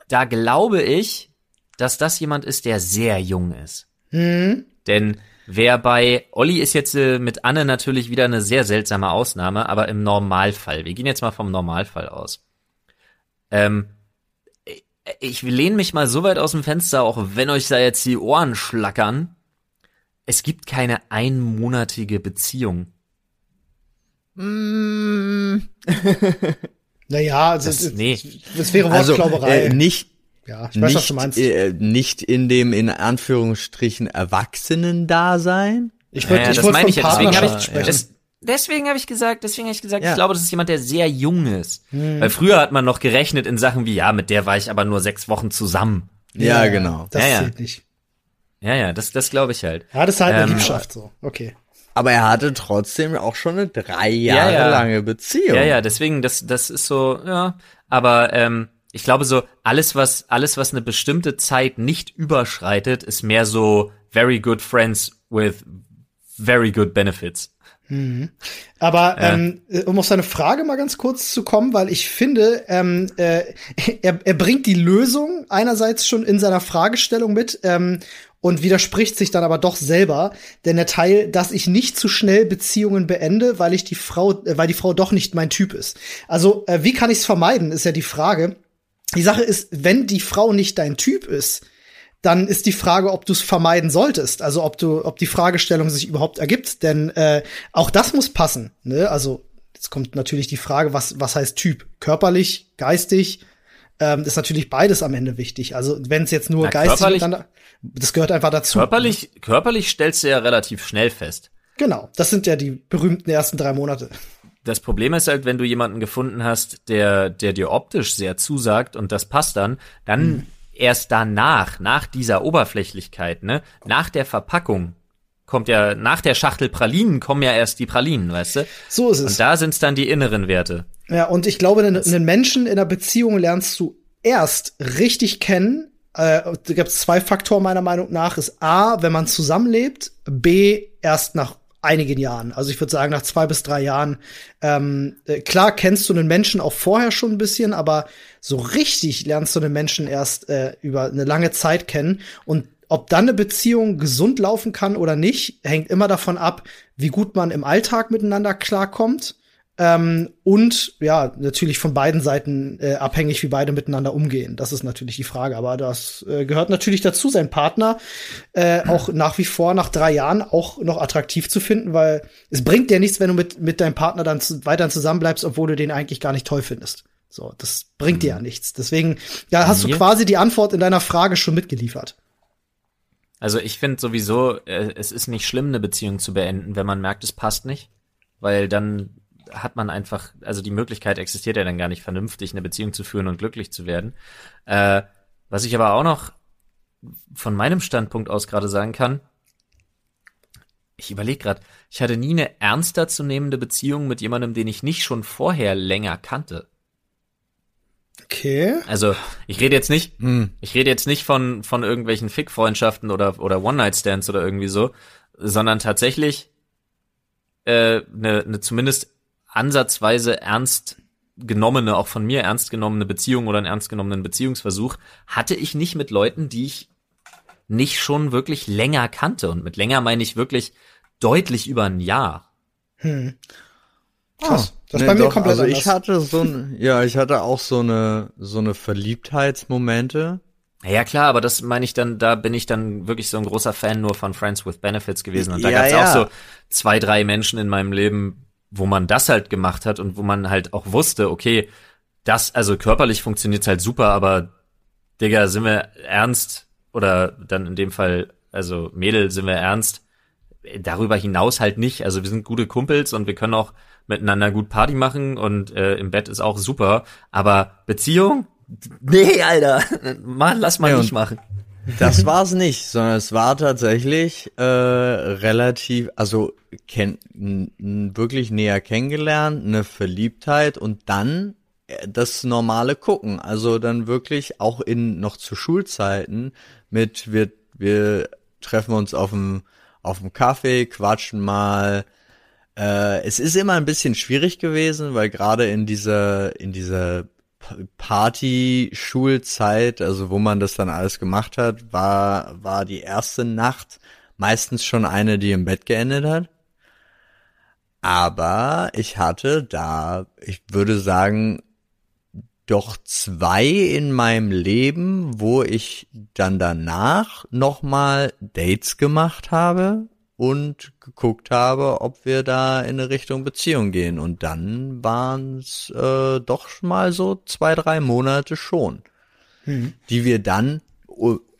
da glaube ich, dass das jemand ist, der sehr jung ist. Hm? Denn wer bei Olli ist jetzt äh, mit Anne natürlich wieder eine sehr seltsame Ausnahme, aber im Normalfall, wir gehen jetzt mal vom Normalfall aus. Ähm, ich lehne mich mal so weit aus dem Fenster, auch wenn euch da jetzt die Ohren schlackern. Es gibt keine einmonatige Beziehung. Mm. naja, also, Das- nee. das wäre Also Wortklauberei. äh, nicht ja, ich weiß, was du nicht, meinst. äh, nicht in dem in Anführungsstrichen Erwachsenen-Dasein. ich würde Ja, ich das würd meine ich ja. Deswegen habe ich, sprechen. das, deswegen habe ich gesagt, deswegen habe ich gesagt, Ja. ich glaube, das ist jemand, der sehr jung ist. Hm. Weil früher hat man noch gerechnet in Sachen wie, ja, mit der war ich aber nur sechs Wochen zusammen. Ja, genau. Das Ja, ja. zählt nicht. Ja, ja, das, das glaube ich halt. Ja, das ist halt eine Ähm, Liebschaft so. Okay. Aber er hatte trotzdem auch schon eine drei Ja, Jahre ja. lange Beziehung. Ja, ja, deswegen, das, das ist so, ja. Aber ähm, ich glaube so, alles, was, alles, was eine bestimmte Zeit nicht überschreitet, ist mehr so very good friends with very good benefits. Aber ähm, äh, um auf seine Frage mal ganz kurz zu kommen, weil ich finde, ähm, äh, er, er bringt die Lösung einerseits schon in seiner Fragestellung mit ähm, und widerspricht sich dann aber doch selber, denn der Teil, dass ich nicht zu schnell Beziehungen beende, weil ich die Frau, äh, weil die Frau doch nicht mein Typ ist. Also äh, wie kann ich es vermeiden, ist ja die Frage. Die Sache ist, wenn die Frau nicht dein Typ ist, dann ist die Frage, ob du es vermeiden solltest. Also ob du, ob die Fragestellung sich überhaupt ergibt. Denn äh, auch das muss passen. Ne? Also jetzt kommt natürlich die Frage, was was heißt Typ? Körperlich, geistig? Ähm, ist natürlich beides am Ende wichtig. Also wenn es jetzt nur Na, geistig miteinander, das gehört einfach dazu. Körperlich, körperlich stellst du ja relativ schnell fest. Genau, das sind ja die berühmten ersten drei Monate. Das Problem ist halt, wenn du jemanden gefunden hast, der, der dir optisch sehr zusagt und das passt dann, dann erst danach, nach dieser Oberflächlichkeit, ne, nach der Verpackung, kommt ja, nach der Schachtel Pralinen kommen ja erst die Pralinen, weißt du? So ist es. Und da sind's dann die inneren Werte. Ja, und ich glaube, einen, einen Menschen in einer Beziehung lernst du erst richtig kennen. Äh, da gibt es zwei Faktoren meiner Meinung nach. Ist A, wenn man zusammenlebt, B, erst nach einigen Jahren. Also ich würde sagen, nach zwei bis drei Jahren. Ähm, äh, klar kennst du einen Menschen auch vorher schon ein bisschen, aber so richtig lernst du einen Menschen erst äh, über eine lange Zeit kennen. Und ob dann eine Beziehung gesund laufen kann oder nicht, hängt immer davon ab, wie gut man im Alltag miteinander klarkommt. Ähm, und ja, natürlich von beiden Seiten äh, abhängig, wie beide miteinander umgehen. Das ist natürlich die Frage. Aber das äh, gehört natürlich dazu, sein Partner äh, auch nach wie vor nach drei Jahren auch noch attraktiv zu finden, weil es bringt dir nichts, wenn du mit, mit deinem Partner dann zu, weiterhin zusammenbleibst, obwohl du den eigentlich gar nicht toll findest. So, das bringt dir ja nichts. Deswegen, ja, hast du quasi die Antwort in deiner Frage schon mitgeliefert. Also ich finde sowieso, äh, es ist nicht schlimm, eine Beziehung zu beenden, wenn man merkt, es passt nicht. Weil dann hat man einfach, also die Möglichkeit existiert ja dann gar nicht vernünftig, eine Beziehung zu führen und glücklich zu werden. Äh, was ich aber auch noch von meinem Standpunkt aus gerade sagen kann, ich überlege gerade, ich hatte nie eine ernster zu nehmende Beziehung mit jemandem, den ich nicht schon vorher länger kannte. Okay. Also ich rede jetzt nicht, Hm. ich rede jetzt nicht von von irgendwelchen Fick-Freundschaften oder oder One-Night-Stands oder irgendwie so, sondern tatsächlich äh, eine ne zumindest ansatzweise ernst genommene, auch von mir ernst genommene Beziehung oder einen ernst genommenen Beziehungsversuch hatte ich nicht mit Leuten, die ich nicht schon wirklich länger kannte. Und mit länger meine ich wirklich deutlich über ein Jahr. Hm. Krass. das ist Nee, bei mir doch, komplett also anders. ich hatte so ein, ja, ich hatte auch so eine so eine Verliebtheitsmomente. Ja klar, aber das meine ich dann, da bin ich dann wirklich so ein großer Fan nur von Friends with Benefits gewesen. Und da Ja, gab's ja. auch so zwei, drei Menschen in meinem Leben, wo man das halt gemacht hat und wo man halt auch wusste, okay, das, also körperlich funktioniert's halt super, aber Digga, sind wir ernst? Oder dann in dem Fall, also Mädel, sind wir ernst? Darüber hinaus halt nicht. Also wir sind gute Kumpels und wir können auch miteinander gut Party machen und äh, im Bett ist auch super. Aber Beziehung? Nee, Alter. Mann, lass mal Ja, nicht machen. Das war's nicht, sondern es war tatsächlich äh, relativ, also kenn, wirklich näher kennengelernt, eine Verliebtheit und dann äh, das normale Gucken. Also dann wirklich auch in noch zu Schulzeiten mit wir wir treffen uns auf dem auf dem Kaffee, quatschen mal. Äh, es ist immer ein bisschen schwierig gewesen, weil gerade in dieser in dieser Party-Schulzeit, also wo man das dann alles gemacht hat, war, war die erste Nacht Meistens schon eine, die im Bett geendet hat. Aber ich hatte da, ich würde sagen, doch zwei in meinem Leben, wo ich dann danach nochmal Dates gemacht habe und geguckt habe, ob wir da in eine Richtung Beziehung gehen. Und dann waren es äh, doch mal so zwei, drei Monate schon, mhm. die wir dann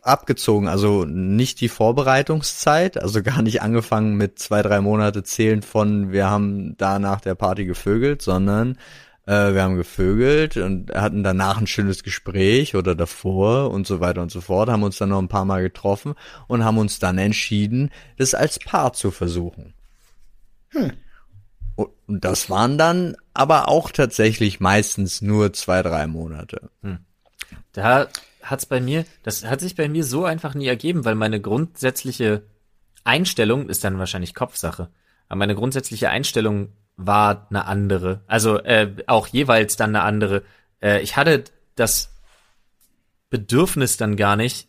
abgezogen, also nicht die Vorbereitungszeit, also gar nicht angefangen mit zwei, drei Monate zählen von wir haben da nach der Party gevögelt, sondern äh, wir haben gevögelt und hatten danach ein schönes Gespräch oder davor und so weiter und so fort, haben uns dann noch ein paar Mal getroffen und haben uns dann entschieden, das als Paar zu versuchen. Hm. Und das waren dann aber auch tatsächlich meistens nur zwei, drei Monate. Hm. Da hat's bei mir, das hat sich bei mir so einfach nie ergeben, weil meine grundsätzliche Einstellung ist dann wahrscheinlich Kopfsache. Aber meine grundsätzliche Einstellung war eine andere. Also äh, auch jeweils dann eine andere. Äh, ich hatte das Bedürfnis dann gar nicht.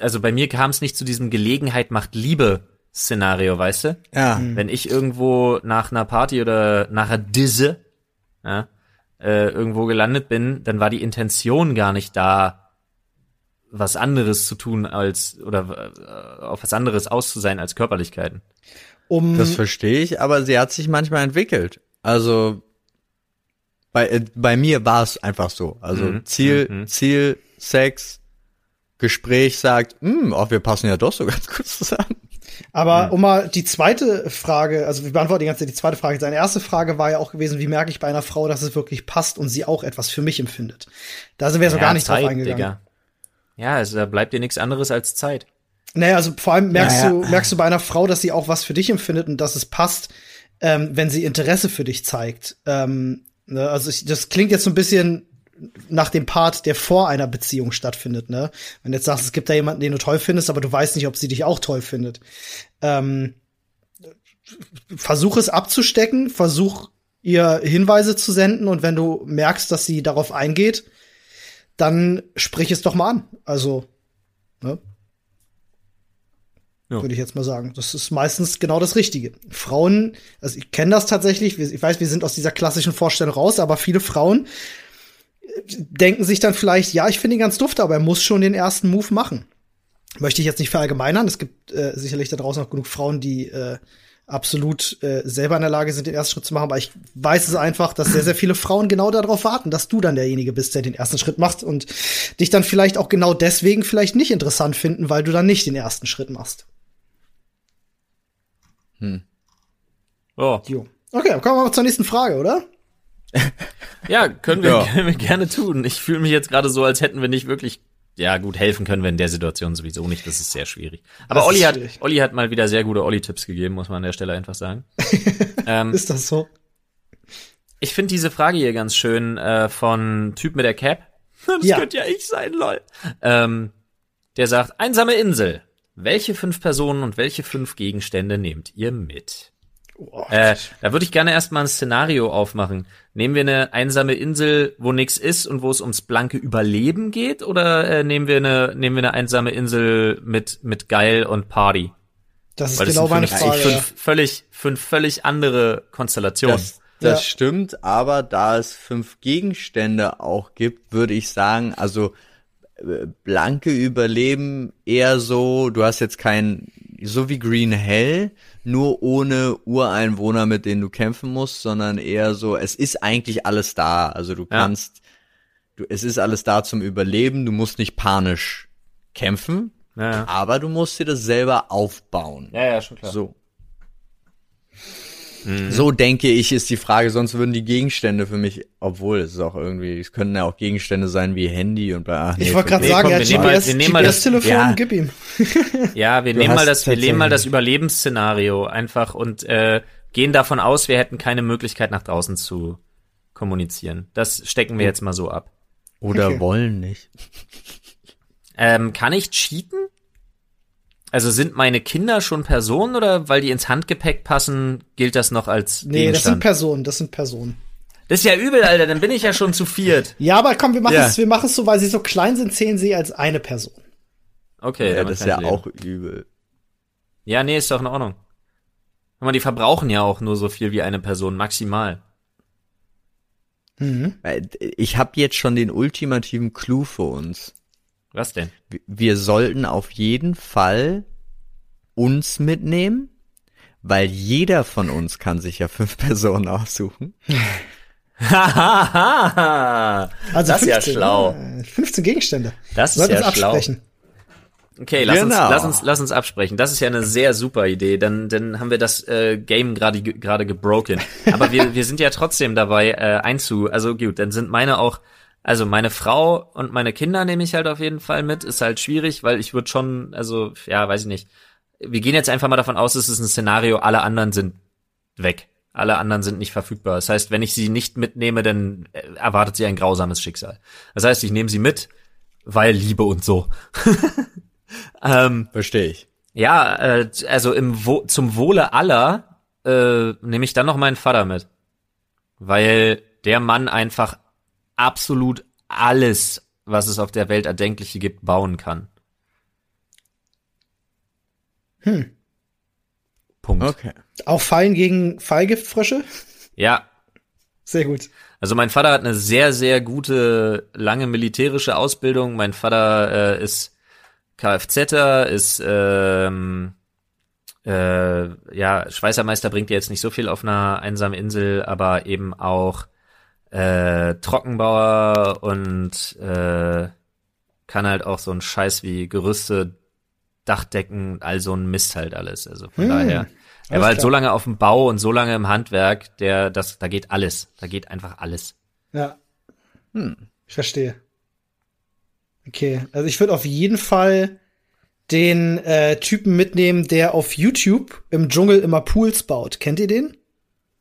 Also bei mir kam es nicht zu diesem Gelegenheit macht Liebe Szenario, weißt du? Ja. Mhm. Wenn ich irgendwo nach einer Party oder nach einer Disse ja, äh, irgendwo gelandet bin, dann war die Intention gar nicht da, was anderes zu tun als oder äh, auf was anderes aus zu sein als Körperlichkeiten. Um das verstehe ich, aber sie hat sich manchmal entwickelt. Also bei, äh, bei mir war es einfach so. Also mhm. Ziel, mhm. Ziel, Sex, Gespräch sagt, hm, oh, wir passen ja doch so ganz gut zusammen. Aber mhm. um mal die zweite Frage, also wir beantworten die ganze Zeit die zweite Frage. Seine erste Frage war ja auch gewesen, wie merke ich bei einer Frau, dass es wirklich passt und sie auch etwas für mich empfindet. Da sind wir so ja, gar nicht Zeit, drauf eingegangen. Digga. Ja, also da bleibt dir nichts anderes als Zeit. Naja, also vor allem merkst ja, ja. du, merkst du bei einer Frau, dass sie auch was für dich empfindet und dass es passt, ähm, wenn sie Interesse für dich zeigt. Ähm, ne? Also ich, das klingt jetzt so ein bisschen nach dem Part, der vor einer Beziehung stattfindet, ne? Wenn du jetzt sagst, es gibt da jemanden, den du toll findest, aber du weißt nicht, ob sie dich auch toll findet. Ähm, versuch es abzustecken, versuch ihr Hinweise zu senden und wenn du merkst, dass sie darauf eingeht, dann sprich es doch mal an. Also, ne? Ja. Würde ich jetzt mal sagen. Das ist meistens genau das Richtige. Frauen, also ich kenne das tatsächlich, ich weiß, wir sind aus dieser klassischen Vorstellung raus, aber viele Frauen äh, denken sich dann vielleicht, ja, ich finde ihn ganz duft, aber er muss schon den ersten Move machen. Möchte ich jetzt nicht verallgemeinern. Es gibt äh, sicherlich da draußen noch genug Frauen, die äh, absolut äh, selber in der Lage sind, den ersten Schritt zu machen. Aber ich weiß es einfach, dass sehr, sehr viele Frauen genau darauf warten, dass du dann derjenige bist, der den ersten Schritt macht und dich dann vielleicht auch genau deswegen vielleicht nicht interessant finden, weil du dann nicht den ersten Schritt machst. Hm. Oh. Jo. Okay, dann kommen wir mal zur nächsten Frage, oder? ja, können wir, ja. können wir gerne tun. Ich fühle mich jetzt gerade so, als hätten wir nicht wirklich ja, gut, helfen können wir in der Situation sowieso nicht. Das ist sehr schwierig. Aber Olli hat, Olli hat mal wieder sehr gute Olli-Tipps gegeben, muss man an der Stelle einfach sagen. ähm, ist das so? Ich finde diese Frage hier ganz schön äh, von Typ mit der Cap. Das ja. könnte ja ich sein, lol. Ähm, der sagt, einsame Insel. Welche fünf Personen und welche fünf Gegenstände nehmt ihr mit? Oh, äh, da würde ich gerne erstmal ein Szenario aufmachen. Nehmen wir eine einsame Insel, wo nichts ist und wo es ums blanke Überleben geht, oder äh, nehmen wir eine nehmen wir eine einsame Insel mit mit geil und Party? Das ist Weil genau das meine fünf, Frage. Fünf völlig fünf völlig andere Konstellationen. Das, das ja. stimmt, aber da es fünf Gegenstände auch gibt, würde ich sagen, also blanke Überleben eher so, du hast jetzt kein so wie Green Hell, nur ohne Ureinwohner, mit denen du kämpfen musst, sondern eher so, es ist eigentlich alles da. Also du kannst, ja. du, es ist alles da zum Überleben, du musst nicht panisch kämpfen, ja. aber du musst dir das selber aufbauen. Ja, ja, schon klar. So. Mhm. So denke ich, ist die Frage, sonst würden die Gegenstände für mich, obwohl es ist auch irgendwie, es könnten ja auch Gegenstände sein wie Handy und bei ach, nee, Ich wollte gerade sagen, komm, ja, GPS, wir nehmen das Telefon, ja. gib ihm. ja, wir du nehmen mal das, wir nehmen mal das Überlebensszenario einfach und äh, gehen davon aus, wir hätten keine Möglichkeit nach draußen zu kommunizieren. Das stecken wir jetzt mal so ab. Oder okay. wollen nicht. Ähm, kann ich cheaten? Also sind meine Kinder schon Personen oder weil die ins Handgepäck passen, gilt das noch als Nee, Gegenstand? das sind Personen, das sind Personen. Das ist ja übel, Alter, dann bin ich ja schon zu viert. Ja, aber komm, wir machen ja. es, wir machen es so, weil sie so klein sind, zählen sie als eine Person. Okay, ja, das ist ja leben. auch übel. Ja, nee, ist doch in Ordnung. Guck mal, die verbrauchen ja auch nur so viel wie eine Person, maximal. Mhm. Weil, Ich habe jetzt schon den ultimativen Clou für uns. Was denn? Wir- sollten auf jeden Fall uns mitnehmen, weil jeder von uns kann sich ja fünf Personen aussuchen. Hahaha. Also das ist ja 15, schlau. äh, 15 Gegenstände. Das ist ja uns schlau. absprechen. Okay, lass, Genau. uns, lass uns lass uns absprechen. Das ist ja eine sehr super Idee. Dann dann haben wir das äh, Game gerade ge- gerade gebroken. Aber wir wir sind ja trotzdem dabei äh, einzu. Also gut, dann sind meine auch. Also meine Frau und meine Kinder nehme ich halt auf jeden Fall mit. Ist halt schwierig, weil ich würde schon, also ja, weiß ich nicht. Wir gehen jetzt einfach mal davon aus, es ist ein Szenario. Alle anderen sind weg. Alle anderen sind nicht verfügbar. Das heißt, wenn ich sie nicht mitnehme, dann äh, erwartet sie ein grausames Schicksal. Das heißt, ich nehme sie mit, weil Liebe und so. ähm, Verstehe ich. ja, äh, also im Wo zum Wohle aller äh, nehme ich dann noch meinen Vater mit. Weil der Mann einfach absolut alles, was es auf der Welt Erdenkliche gibt, bauen kann. Hm. Punkt. Okay. Auch Fallen gegen Fallgiftfrösche? Ja, Sehr gut. Also mein Vater hat eine sehr, sehr gute, lange militärische Ausbildung. Mein Vater äh, ist Kfzer, ist ähm, äh, ja Schweißermeister bringt dir jetzt nicht so viel auf einer einsamen Insel, aber eben auch äh, Trockenbauer und äh, kann halt auch so ein Scheiß wie Gerüste, Dachdecken, all so ein Mist halt alles. Also von Hm, daher. Er war halt klar. so lange auf dem Bau und so lange im Handwerk, der, das, da geht alles. Da geht einfach alles. Ja. Ich verstehe. Okay, also ich würde auf jeden Fall den äh, Typen mitnehmen, der auf YouTube im Dschungel immer Pools baut. Kennt ihr den?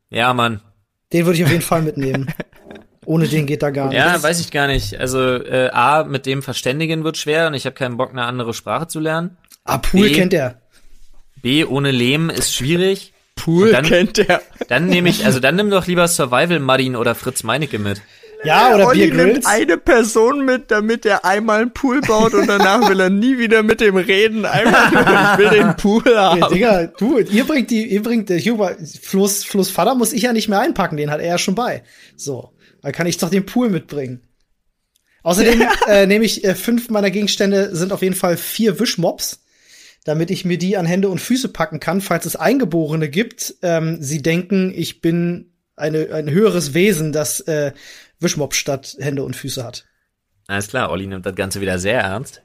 Ja, Mann. Den würde ich auf jeden Fall mitnehmen. Ohne den geht da gar nicht. Ja, weiß ich gar nicht. Also äh, A, mit dem verständigen wird schwer und ich habe keinen Bock, eine andere Sprache zu lernen. ah, Pool B. kennt er. B, ohne Lehm ist schwierig. Pool dann- kennt der. Dann nehme ich, also dann nimm doch lieber Survival Martin oder Fritz Meinecke mit. Ja, oder Olli nimmt eine Person mit, damit er einmal einen Pool baut und danach will er nie wieder mit dem reden. Einfach nur, ich will den Pool haben. Digga, du, ihr bringt die, ihr bringt, der Huber, Fluss, Fluss Vater muss ich ja nicht mehr einpacken, den hat er ja schon bei. So. Dann kann ich doch den Pool mitbringen. Außerdem äh, nehme ich äh, fünf meiner Gegenstände sind auf jeden Fall vier Wischmops, damit ich mir die an Hände und Füße packen kann, falls es Eingeborene gibt. Ähm, sie denken, ich bin eine, ein höheres Wesen, das äh, Wischmops statt Hände und Füße hat. Alles klar, Olli nimmt das Ganze wieder sehr ernst.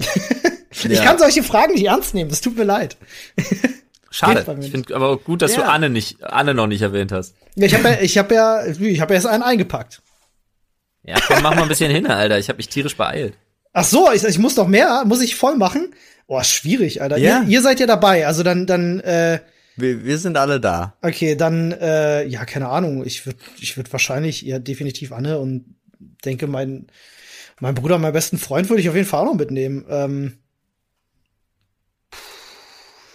Ich kann solche Fragen nicht ernst nehmen, das tut mir leid. Schade. Ich finde aber auch gut, dass du Ja. Anne nicht, Anne noch nicht erwähnt hast. Ja, Ich habe ja, ich habe ja, ich habe ja erst einen eingepackt. Ja, komm, mach mal ein bisschen hin, Alter. Ich habe mich tierisch beeilt. Ach so, ich, ich muss noch mehr, muss ich voll machen? Oh, schwierig, Alter. Ja. Ihr, ihr seid ja dabei, also dann, dann, äh, Wir, wir sind alle da. okay, dann, äh, ja, keine Ahnung. Ich würde, ich würde wahrscheinlich, ja, definitiv Anne und denke, mein, mein Bruder, mein besten Freund würde ich auf jeden Fall auch noch mitnehmen. Ähm,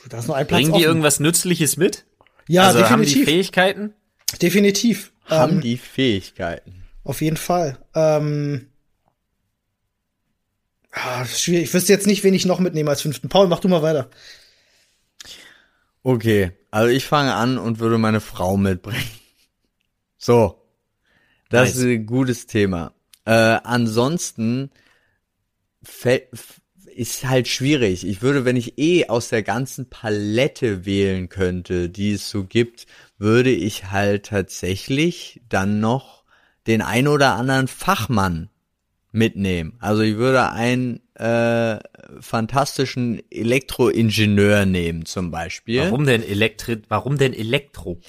da ist nur ein Platz Bringen die offen. irgendwas Nützliches mit? Ja, also haben die definitiv, Fähigkeiten? definitiv. Haben Ähm, die Fähigkeiten. Auf jeden Fall. Ähm, ah, schwierig. Ich wüsste jetzt nicht, wen ich noch mitnehme als fünften. Paul, mach du mal weiter. Okay, also ich fange an und würde meine Frau mitbringen. So. Das Nice. ist ein gutes Thema. Äh, ansonsten fäll- f- ist halt schwierig. Ich würde, wenn ich eh aus der ganzen Palette wählen könnte, die es so gibt, würde ich halt tatsächlich dann noch den ein oder anderen Fachmann mitnehmen. Also ich würde einen äh, fantastischen Elektroingenieur nehmen zum Beispiel. Warum denn Elektri warum denn Elektro?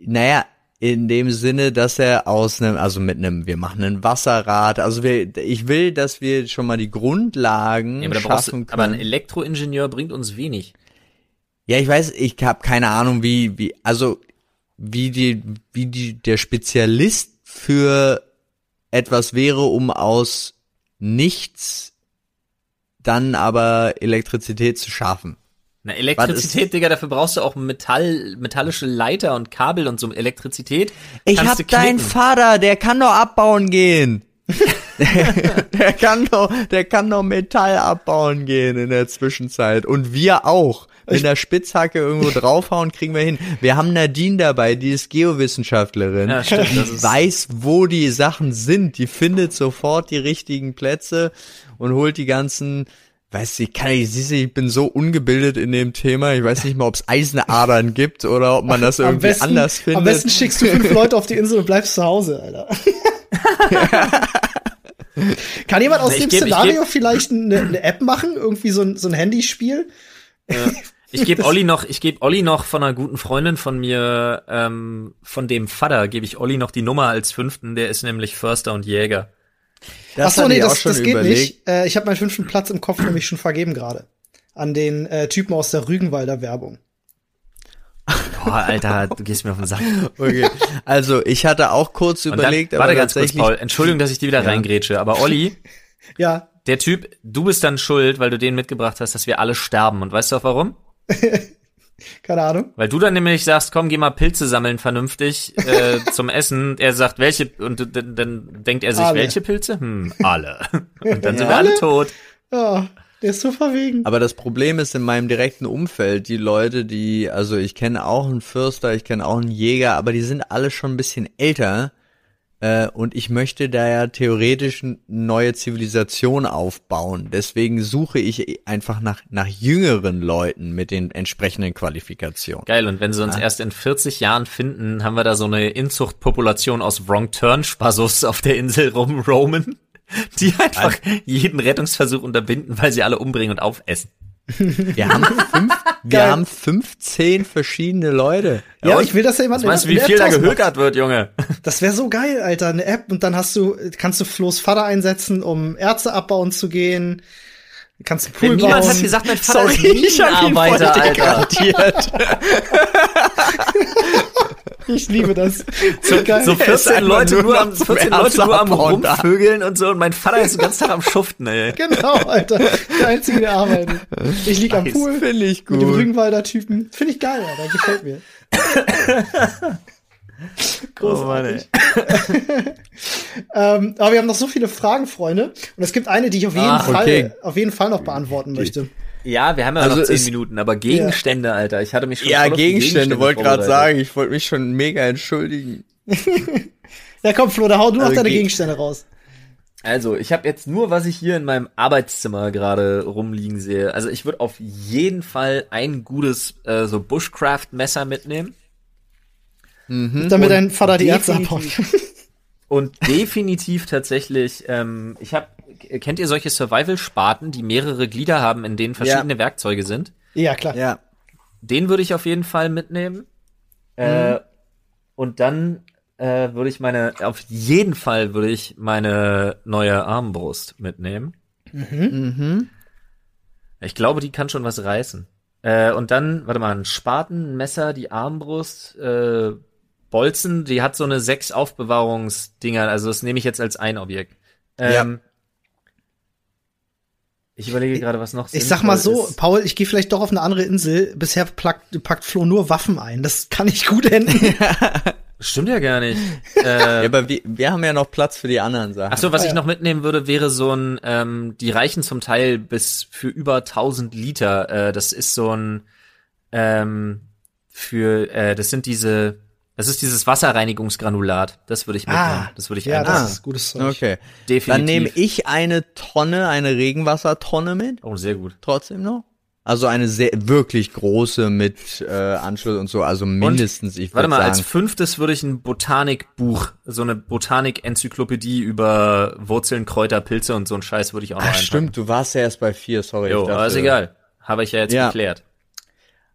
Naja, in dem Sinne, dass er aus einem, also mit einem, wir machen ein Wasserrad, also wir, ich will, dass wir schon mal die Grundlagen Ja, aber, schaffen du, aber ein können. Elektroingenieur bringt uns wenig. ja, ich weiß, ich habe keine Ahnung, wie, wie, also wie die, wie die der Spezialist für etwas wäre, um aus nichts dann aber Elektrizität zu schaffen. Na, Elektrizität, Digga, dafür brauchst du auch Metall, metallische Leiter und Kabel und so Elektrizität. Ich hab deinen. Vater, der kann doch abbauen gehen. der kann doch, der kann doch Metall abbauen gehen in der Zwischenzeit. Und wir auch. Mit der Spitzhacke irgendwo draufhauen, kriegen wir hin. Wir haben Nadine dabei, die ist Geowissenschaftlerin. Ja, stimmt, die weiß, wo die Sachen sind. Die findet sofort die richtigen Plätze und holt die ganzen Weiß ich, kann ich, siehst du, ich bin so ungebildet in dem Thema. Ich weiß nicht mal, ob es Eisenadern gibt oder ob man das irgendwie besten, anders findet. am besten schickst du fünf Leute auf die Insel und bleibst zu Hause, Alter. Kann jemand aus Ich dem geb- Szenario vielleicht eine, eine App machen? Irgendwie so ein, so ein Handyspiel? Ich gebe Olli noch, ich gebe Olli noch von einer guten Freundin von mir, ähm, von dem Vater, gebe ich Olli noch die Nummer als fünften. Der ist nämlich Förster und Jäger. Ach so, nee, das, schon das geht überlegt. nicht. Äh, ich habe meinen fünften Platz im Kopf nämlich schon vergeben gerade. An den äh, Typen aus der Rügenwalder Werbung. Boah, Alter, du gehst mir auf den Sack. Okay. Also, ich hatte auch kurz Und überlegt, dann, warte aber ganz kurz. Paul. Entschuldigung, dass ich dir wieder reingrätsche, aber Olli, Ja, der Typ, du bist dann schuld, weil du den mitgebracht hast, dass wir alle sterben. Und weißt du auch warum? keine Ahnung. Weil du dann nämlich sagst, komm, geh mal Pilze sammeln vernünftig äh, zum Essen. Er sagt, welche, und dann, dann denkt er sich, Alle. welche Pilze? Hm, alle. Und dann sind Ja. wir alle Alle? tot. Ja, der ist so verwegen. Aber das Problem ist in meinem direkten Umfeld, die Leute, die, also ich kenne auch einen Fürster, ich kenne auch einen Jäger, aber die sind alle schon ein bisschen älter. Äh, und ich möchte da ja theoretisch eine neue Zivilisation aufbauen. Deswegen suche ich einfach nach, nach jüngeren Leuten mit den entsprechenden Qualifikationen. Geil, und wenn sie uns erst in 40 Jahren finden, haben wir da so eine Inzuchtpopulation aus Wrong Turn Spasus auf der Insel rumroamen, die einfach jeden Rettungsversuch unterbinden, weil sie alle umbringen und aufessen. Wir haben, fünf, wir haben 15 verschiedene Leute. Ja, und? ich will, dass da jemand Was meinst du, wie viel da gehökert wird, Junge? Das wäre so geil, Alter, eine App und dann hast du, kannst du Flo's Vater einsetzen, um Erze abbauen zu gehen. Kannst einen Pool Denn niemand bauen. hat gesagt, mein Vater Sorry, ist Minenarbeiter, Alter. Ich liebe das. So. So ist 14 einfach Leute nur am, zum 14 Leute nur am. Rumvögeln und so und mein Vater ist den ganzen Tag am Schuften, ey. Genau, Alter. Der Einzige, der arbeitet. Ich lieg am. Pool Finde ich mit dem gut. Rügenwalder Typen. Finde ich geil, Alter. Gefällt mir. Großartig. ähm, aber wir haben noch so viele Fragen, Freunde. Und es gibt eine, die ich auf jeden Ah, Fall, okay. auf jeden Fall noch beantworten möchte. Ja, wir haben ja Also noch 10 es- Minuten, aber Gegenstände, Alter. Ich hatte mich schon Ja, Gegenstände, wollte gerade sagen. Ich wollte mich schon mega entschuldigen. Ja, komm, Flo, da hau du noch Also deine Ge- Gegenstände raus. Also, ich habe jetzt nur, was ich hier in meinem Arbeitszimmer gerade rumliegen sehe. Also, ich würde auf jeden Fall ein gutes äh, so Bushcraft-Messer mitnehmen. Damit dein Vater die Ärzte abhaut. Und definitiv tatsächlich, ähm, ich habe, kennt ihr solche Survival-Spaten, die mehrere Glieder haben, in denen verschiedene Werkzeuge sind? ja, klar. Ja. Den würde ich auf jeden Fall mitnehmen. Äh, und dann äh, würde ich meine, auf jeden Fall würde ich meine neue Armbrust mitnehmen. Mhm. Ich glaube, die kann schon was reißen. Äh, und dann, warte mal, ein Spaten, ein Messer, die Armbrust, äh, Bolzen, die hat so eine sechs Aufbewahrungsdinger, also das nehme ich jetzt als ein Objekt. Ähm, Ich überlege gerade, was noch Ich sag mal so, ist. Paul, ich gehe vielleicht doch auf eine andere Insel. Bisher packt, packt Flo nur Waffen ein. Das kann ich gut enden. Stimmt ja gar nicht. Ja, äh, aber wir, wir haben ja noch Platz für die anderen Sachen. Ach so, was Ah, ich ja. noch mitnehmen würde, wäre so ein, ähm, die reichen zum Teil bis für über 1000 Liter. Äh, das ist so ein, ähm, für, äh, das sind diese, das ist dieses Wasserreinigungsgranulat. Das würde ich mitnehmen. ah, das würde ich ja, einpacken. das ist gutes Zeug. Okay. Definitiv. Dann nehme ich eine Tonne, eine Regenwassertonne mit, Oh, sehr gut. trotzdem noch. Also eine sehr, wirklich große mit äh, Anschluss und so, also mindestens, ich Warte mal, als sagen. fünftes würde ich ein Botanikbuch, so eine Botanik-Enzyklopädie über Wurzeln, Kräuter, Pilze und so ein Scheiß würde ich auch noch Ach einpacken. stimmt, du warst ja erst bei vier, sorry. Jo, ich dachte- aber ist egal. Habe ich ja jetzt Ja. geklärt.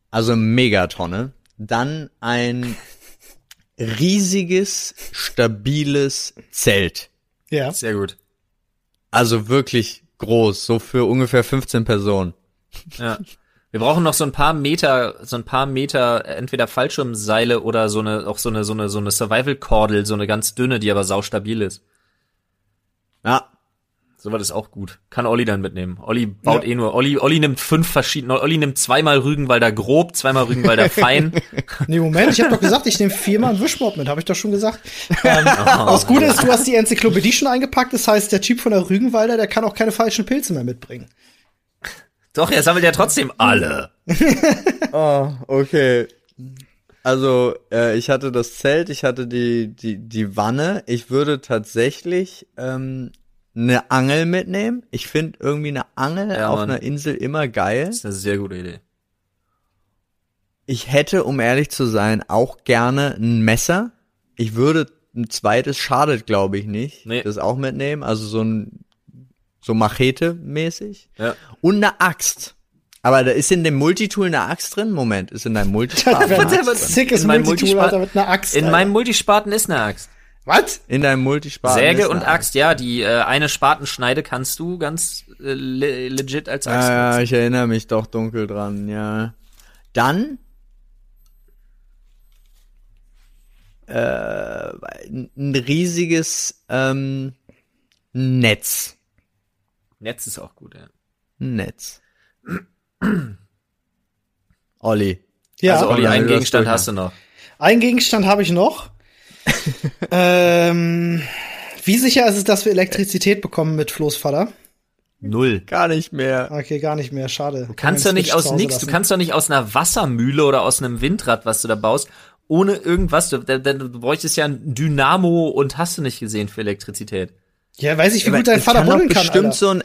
Also Megatonne. Dann ein riesiges, stabiles Zelt. Ja. Sehr gut. Also wirklich groß, so für ungefähr 15 Personen. Ja. Wir brauchen noch so ein paar Meter, so ein paar Meter, entweder Fallschirmseile oder so eine, auch so eine, so eine, so eine Survival-Kordel, so eine ganz dünne, die aber saustabil ist. Ja, Sowas ist auch gut. Kann Olli dann mitnehmen. Olli baut ja. eh nur. Olli, Olli nimmt fünf verschiedene. Olli nimmt zweimal Rügenwalder grob, zweimal Rügenwalder fein. nee, Moment, ich habe doch gesagt, ich nehme viermal einen Wischmob mit, habe ich doch schon gesagt. Ähm, oh. Das Gute ist, du hast die Enzyklopädie schon eingepackt, das heißt, der Typ von der Rügenwalder, der kann auch keine falschen Pilze mehr mitbringen. Doch, er sammelt ja trotzdem alle. oh, okay. Also, äh, ich hatte das Zelt, ich hatte die, die, die Wanne. Ich würde tatsächlich ähm, eine Angel mitnehmen. Ich finde irgendwie eine Angel ja, auf Mann. einer Insel immer geil. Das ist eine sehr gute Idee. Ich hätte, um ehrlich zu sein, auch gerne ein Messer. Ich würde ein zweites schadet, glaube ich, nicht. Nee. Das auch mitnehmen. Also so ein so Machete-mäßig. Ja. Und eine Axt. Aber da ist in dem Multitool eine Axt drin? Moment, ist in deinem Multispaten eine Axt drin? Sickes in Multitool, Alter, mit einer Axt. In Alter. meinem Multispaten ist eine Axt. Was? In deinem Multispaten. Säge und Axt, ja, die äh, eine Spatenschneide kannst du ganz äh, le legit als Axt. Ja, ja, ich erinnere mich doch dunkel dran, ja. Dann äh, ein riesiges ähm, Netz. Netz ist auch gut, ja. Netz. Olli. Ja. Also Olli, einen Gegenstand hast du noch. Einen Gegenstand habe ich noch. ähm, wie sicher ist es, dass wir Elektrizität bekommen mit Flo's Vater? Null. Gar nicht mehr. Okay, gar nicht mehr. Schade. Du kannst doch nicht aus nix, du kannst doch nicht aus einer Wassermühle oder aus einem Windrad, was du da baust, ohne irgendwas. Du, du, du bräuchtest ja ein Dynamo und hast du nicht gesehen für Elektrizität. Ja, weiß ich, wie gut dein Vater kann buddeln kann. bestimmt Alter. so ein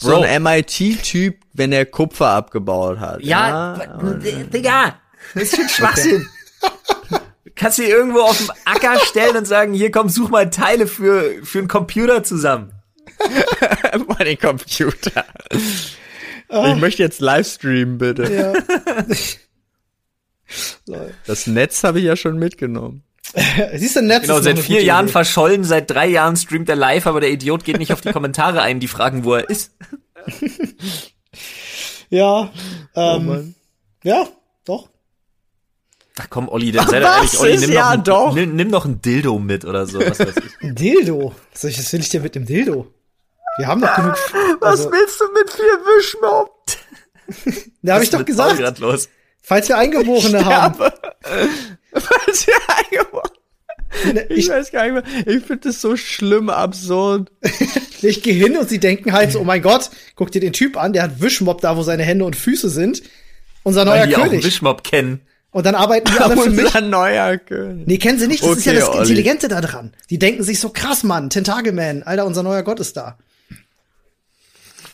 so ein MIT-Typ, wenn er Kupfer abgebaut hat. Ja, ja Digga, das ist schon Schwachsinn. Okay. Kannst du dir irgendwo auf dem Acker stellen und sagen, hier komm, such mal Teile für, für einen Computer zusammen. mal den Computer. Oh. Ich möchte jetzt Livestreamen, bitte. Ja. das Netz habe ich ja schon mitgenommen. Siehst du, Netz genau, seit vier Jahren Idee. verschollen, seit drei Jahren streamt er live, aber der Idiot geht nicht auf die Kommentare ein, die fragen, wo er ist. ja, ähm, oh ja. Ach komm, Olli, dann sei doch ehrlich, Olli, nimm, ja, noch ein, nimm, nimm noch ein Dildo mit oder so, was weiß ich. Ein Dildo? Was will ich denn mit dem Dildo? Wir haben doch genug. Was also, willst du mit vier Wischmob? da habe ich doch gesagt. Los? Falls wir Eingeborene haben. Was für eingebaut. Ich, ich weiß gar nicht mehr. Ich finde das so schlimm, absurd. ich gehe hin und sie denken halt so, oh mein Gott, guck dir den Typ an, der hat Wischmob da, wo seine Hände und Füße sind. Unser neuer Weil die König. Auch Wischmob kennen. Und dann arbeiten die alle für mich. Unser neuer König. Nee, kennen sie nicht, das okay, ist ja das Olli. Intelligente da dran. Die denken sich so, krass, Mann, Tentakelman, Alter, unser neuer Gott ist da.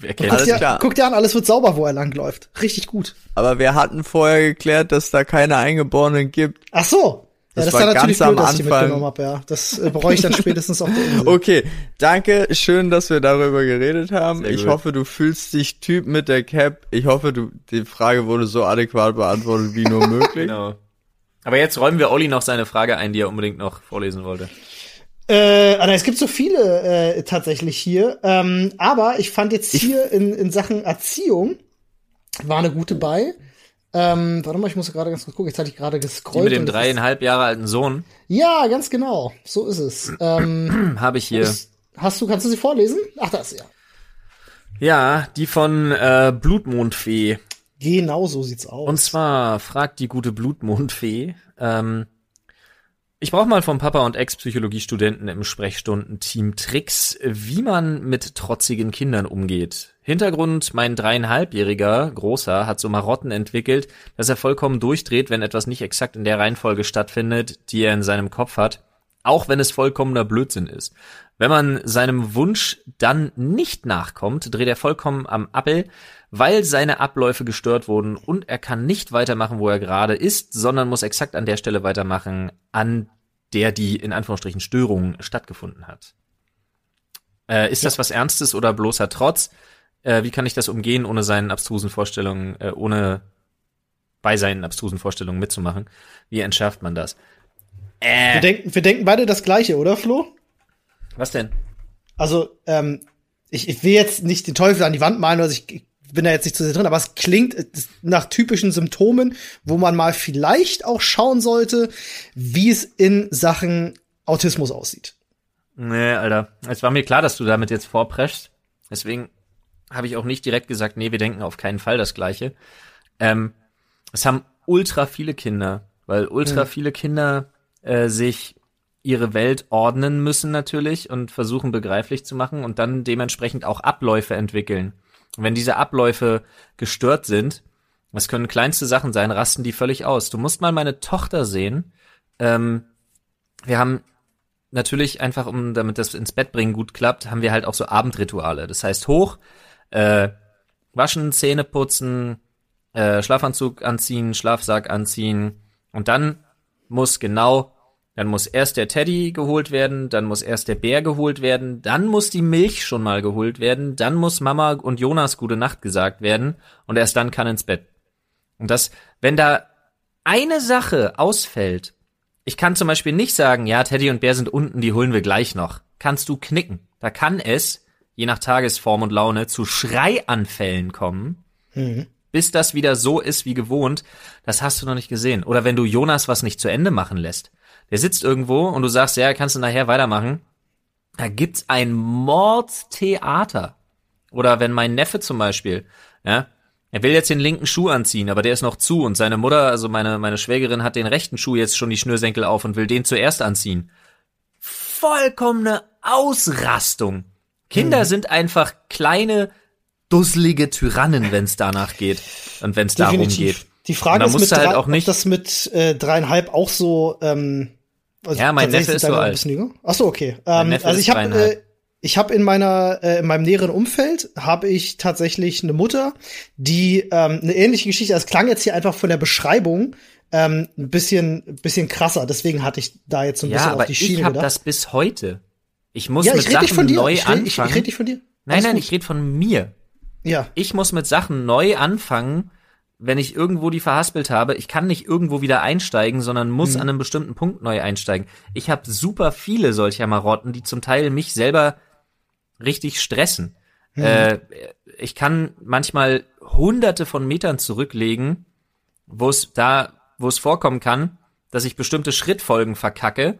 Wer kennt guck, dir, guck dir an, alles wird sauber, wo er langläuft. Richtig gut. Aber wir hatten vorher geklärt, dass da keine Eingeborenen gibt. Ach so. Das, ja, das war, war natürlich blöd, dass ich mitgenommen habe, ja. Das äh, bereue ich dann spätestens auf der Insel. Okay, danke, schön, dass wir darüber geredet haben. Sehr ich gut. hoffe, du fühlst dich Typ mit der Cap. Ich hoffe, du die Frage wurde so adäquat beantwortet wie nur möglich. genau. Aber jetzt räumen wir Olli noch seine Frage ein, die er unbedingt noch vorlesen wollte. Äh, also es gibt so viele äh, tatsächlich hier. Ähm, aber ich fand jetzt hier in, in Sachen Erziehung war eine gute bei. Ähm, warte mal, ich muss gerade ganz kurz gucken. Jetzt hatte ich gerade gescrollt. Die mit dem dreieinhalb Jahre alten Sohn. Ja, ganz genau. So ist es. Ähm, Habe ich hier. Hast du, kannst du sie vorlesen? Ach, das ja. Ja, die von äh, Blutmondfee. Genau so sieht's aus. Und zwar fragt die gute Blutmondfee, ähm, ich brauche mal vom Papa und Ex-Psychologiestudenten im Sprechstundenteam Tricks, wie man mit trotzigen Kindern umgeht. Hintergrund, mein dreieinhalbjähriger Großer hat so Marotten entwickelt, dass er vollkommen durchdreht, wenn etwas nicht exakt in der Reihenfolge stattfindet, die er in seinem Kopf hat, auch wenn es vollkommener Blödsinn ist. Wenn man seinem Wunsch dann nicht nachkommt, dreht er vollkommen am Appel, weil seine Abläufe gestört wurden und er kann nicht weitermachen, wo er gerade ist, sondern muss exakt an der Stelle weitermachen, an der die in Anführungsstrichen Störung stattgefunden hat. Äh, ist ja. das was Ernstes oder bloßer Trotz? Äh, wie kann ich das umgehen, ohne seinen abstrusen Vorstellungen, äh, ohne bei seinen abstrusen Vorstellungen mitzumachen? Wie entschärft man das? Äh. Wir, denken, wir denken beide das Gleiche, oder Flo? Was denn? Also, ähm, ich, ich will jetzt nicht den Teufel an die Wand malen, also ich, bin da jetzt nicht zu sehr drin, aber es klingt nach typischen Symptomen, wo man mal vielleicht auch schauen sollte, wie es in Sachen Autismus aussieht. Nee, Alter. Es war mir klar, dass du damit jetzt vorpreschst. Deswegen habe ich auch nicht direkt gesagt, nee, wir denken auf keinen Fall das Gleiche. Ähm, es haben ultra viele Kinder, weil ultra mhm. viele Kinder äh, sich ihre Welt ordnen müssen natürlich und versuchen begreiflich zu machen und dann dementsprechend auch Abläufe entwickeln. Wenn diese Abläufe gestört sind, das können kleinste Sachen sein, rasten die völlig aus. Du musst mal meine Tochter sehen. Ähm, wir haben natürlich einfach, um damit das ins Bett bringen gut klappt, haben wir halt auch so Abendrituale. Das heißt hoch, äh, waschen, Zähne putzen, äh, Schlafanzug anziehen, Schlafsack anziehen und dann muss genau dann muss erst der Teddy geholt werden, dann muss erst der Bär geholt werden, dann muss die Milch schon mal geholt werden, dann muss Mama und Jonas gute Nacht gesagt werden und erst dann kann ins Bett. Und das, wenn da eine Sache ausfällt, ich kann zum Beispiel nicht sagen, ja, Teddy und Bär sind unten, die holen wir gleich noch. Kannst du knicken. Da kann es, je nach Tagesform und Laune, zu Schreianfällen kommen, mhm. bis das wieder so ist wie gewohnt. Das hast du noch nicht gesehen. Oder wenn du Jonas was nicht zu Ende machen lässt der sitzt irgendwo und du sagst, ja, kannst du nachher weitermachen. Da gibt's ein Mordstheater. Oder wenn mein Neffe zum Beispiel, ja, er will jetzt den linken Schuh anziehen, aber der ist noch zu und seine Mutter, also meine, meine Schwägerin hat den rechten Schuh jetzt schon die Schnürsenkel auf und will den zuerst anziehen. Vollkommene Ausrastung. Kinder hm. sind einfach kleine, dusselige Tyrannen, wenn's danach geht und wenn's darum geht. Die Frage ist mit halt drei, auch nicht ob das mit äh, dreieinhalb auch so. Ähm, also ja, mein Neffe ist so alt. Ach so, okay. Ähm, also ich habe äh, ich habe in meiner äh, in meinem näheren Umfeld habe ich tatsächlich eine Mutter, die ähm, eine ähnliche Geschichte. Das klang jetzt hier einfach von der Beschreibung ähm, ein bisschen bisschen krasser. Deswegen hatte ich da jetzt so ein ja, bisschen aber auf die Schiene ich hab gedacht. das bis heute. Ich muss ja, mit ich Sachen von dir. neu ich anfangen. Ich, ich rede nicht von dir. Nein, nein, gut. ich rede von mir. Ja. Ich muss mit Sachen neu anfangen, wenn ich irgendwo die verhaspelt habe, ich kann nicht irgendwo wieder einsteigen, sondern muss mhm. an einem bestimmten Punkt neu einsteigen. Ich habe super viele solcher Marotten, die zum Teil mich selber richtig stressen. Mhm. Äh, ich kann manchmal hunderte von Metern zurücklegen, wo es da, wo es vorkommen kann, dass ich bestimmte Schrittfolgen verkacke,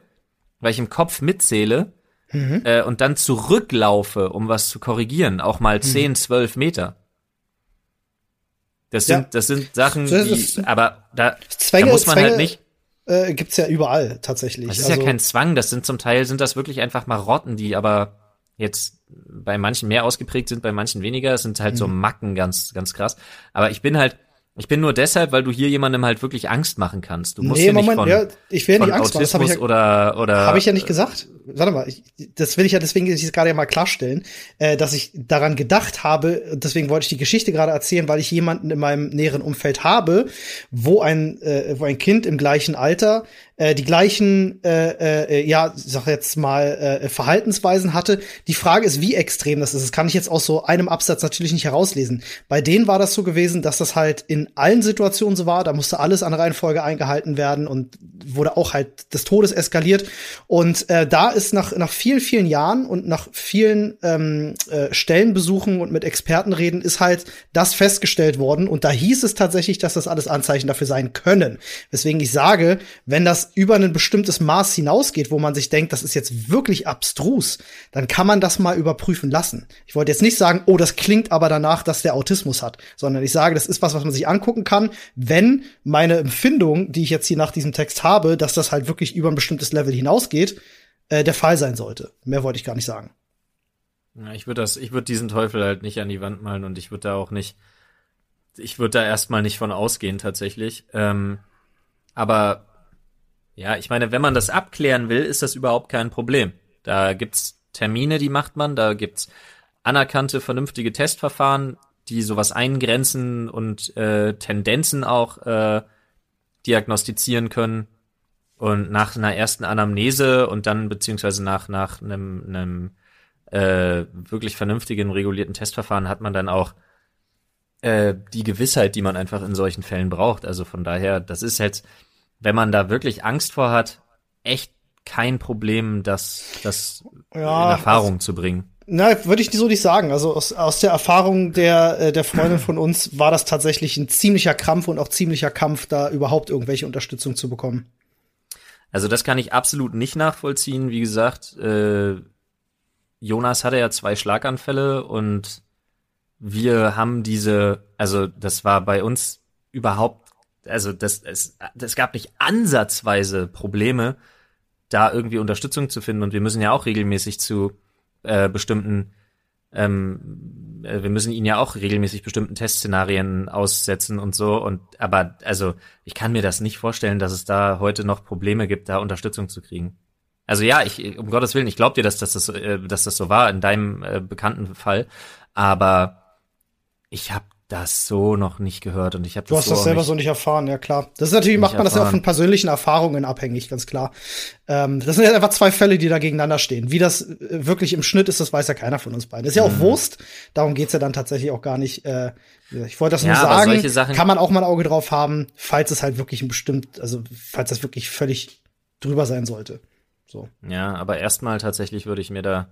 weil ich im Kopf mitzähle mhm. äh, und dann zurücklaufe, um was zu korrigieren, auch mal 10, mhm. 12 Meter. Das sind, ja. das sind Sachen, die, aber da, Zwänge, da muss man Zwänge, halt nicht. Äh, gibt's ja überall tatsächlich. Das ist also, ja kein Zwang, das sind zum Teil sind das wirklich einfach Marotten, die aber jetzt bei manchen mehr ausgeprägt sind, bei manchen weniger. Es sind halt so mhm. Macken ganz, ganz krass. Aber ich bin halt, ich bin nur deshalb, weil du hier jemandem halt wirklich Angst machen kannst. Du musst nee, Moment, nicht von, ja, ich will nicht Angst machen. Das habe ich ja, oder oder habe ich ja nicht gesagt. Warte mal, ich, das will ich ja deswegen ich gerade ja mal klarstellen, äh, dass ich daran gedacht habe. Deswegen wollte ich die Geschichte gerade erzählen, weil ich jemanden in meinem näheren Umfeld habe, wo ein äh, wo ein Kind im gleichen Alter äh, die gleichen, äh, äh, ja, sag jetzt mal, äh, Verhaltensweisen hatte. Die Frage ist, wie extrem das ist. Das kann ich jetzt aus so einem Absatz natürlich nicht herauslesen. Bei denen war das so gewesen, dass das halt in allen Situationen so war. Da musste alles an Reihenfolge eingehalten werden und wurde auch halt des Todes eskaliert. Und äh, da ist nach, nach vielen, vielen Jahren und nach vielen ähm, äh, Stellenbesuchen und mit Experten reden, ist halt das festgestellt worden. Und da hieß es tatsächlich, dass das alles Anzeichen dafür sein können. Weswegen ich sage, wenn über ein bestimmtes Maß hinausgeht, wo man sich denkt, das ist jetzt wirklich abstrus, dann kann man das mal überprüfen lassen. Ich wollte jetzt nicht sagen, oh, das klingt aber danach, dass der Autismus hat, sondern ich sage, das ist was, was man sich angucken kann, wenn meine Empfindung, die ich jetzt hier nach diesem Text habe, dass das halt wirklich über ein bestimmtes Level hinausgeht, äh, der Fall sein sollte. Mehr wollte ich gar nicht sagen. Ja, ich würde das, ich würde diesen Teufel halt nicht an die Wand malen und ich würde da auch nicht, ich würde da erstmal nicht von ausgehen tatsächlich. Ähm, aber ja, ich meine, wenn man das abklären will, ist das überhaupt kein Problem. Da gibt's Termine, die macht man, da gibt's anerkannte, vernünftige Testverfahren, die sowas eingrenzen und äh, Tendenzen auch äh, diagnostizieren können. Und nach einer ersten Anamnese und dann beziehungsweise nach nach einem, einem äh, wirklich vernünftigen regulierten Testverfahren hat man dann auch äh, die Gewissheit, die man einfach in solchen Fällen braucht. Also von daher, das ist jetzt wenn man da wirklich Angst vor hat, echt kein Problem, das, das ja, in Erfahrung also, zu bringen. Na, würde ich so nicht sagen. Also aus, aus der Erfahrung der, äh, der Freundin von uns war das tatsächlich ein ziemlicher Krampf und auch ziemlicher Kampf, da überhaupt irgendwelche Unterstützung zu bekommen. Also das kann ich absolut nicht nachvollziehen. Wie gesagt, äh, Jonas hatte ja zwei Schlaganfälle und wir haben diese, also das war bei uns überhaupt, also das, es, das gab nicht ansatzweise Probleme, da irgendwie Unterstützung zu finden. Und wir müssen ja auch regelmäßig zu äh, bestimmten, ähm, äh, wir müssen ihn ja auch regelmäßig bestimmten Testszenarien aussetzen und so. Und aber also ich kann mir das nicht vorstellen, dass es da heute noch Probleme gibt, da Unterstützung zu kriegen. Also ja, ich um Gottes Willen, ich glaube dir, dass, dass das, äh, dass das so war in deinem äh, bekannten Fall, aber ich habe das so noch nicht gehört und ich habe Du hast so das selber nicht, so nicht erfahren, ja klar. Das ist natürlich, macht man das ja auch erfahren. von persönlichen Erfahrungen abhängig, ganz klar. Ähm, das sind ja einfach zwei Fälle, die da gegeneinander stehen. Wie das äh, wirklich im Schnitt ist, das weiß ja keiner von uns beiden. Das ist ja Mhm. auch Wurst, darum geht's ja dann tatsächlich auch gar nicht. Äh, ich wollte das nur Ja, aber sagen, Sachen- kann man auch mal ein Auge drauf haben, falls es halt wirklich ein bestimmt, also falls das wirklich völlig drüber sein sollte. So. Ja, aber erstmal tatsächlich würde ich mir da,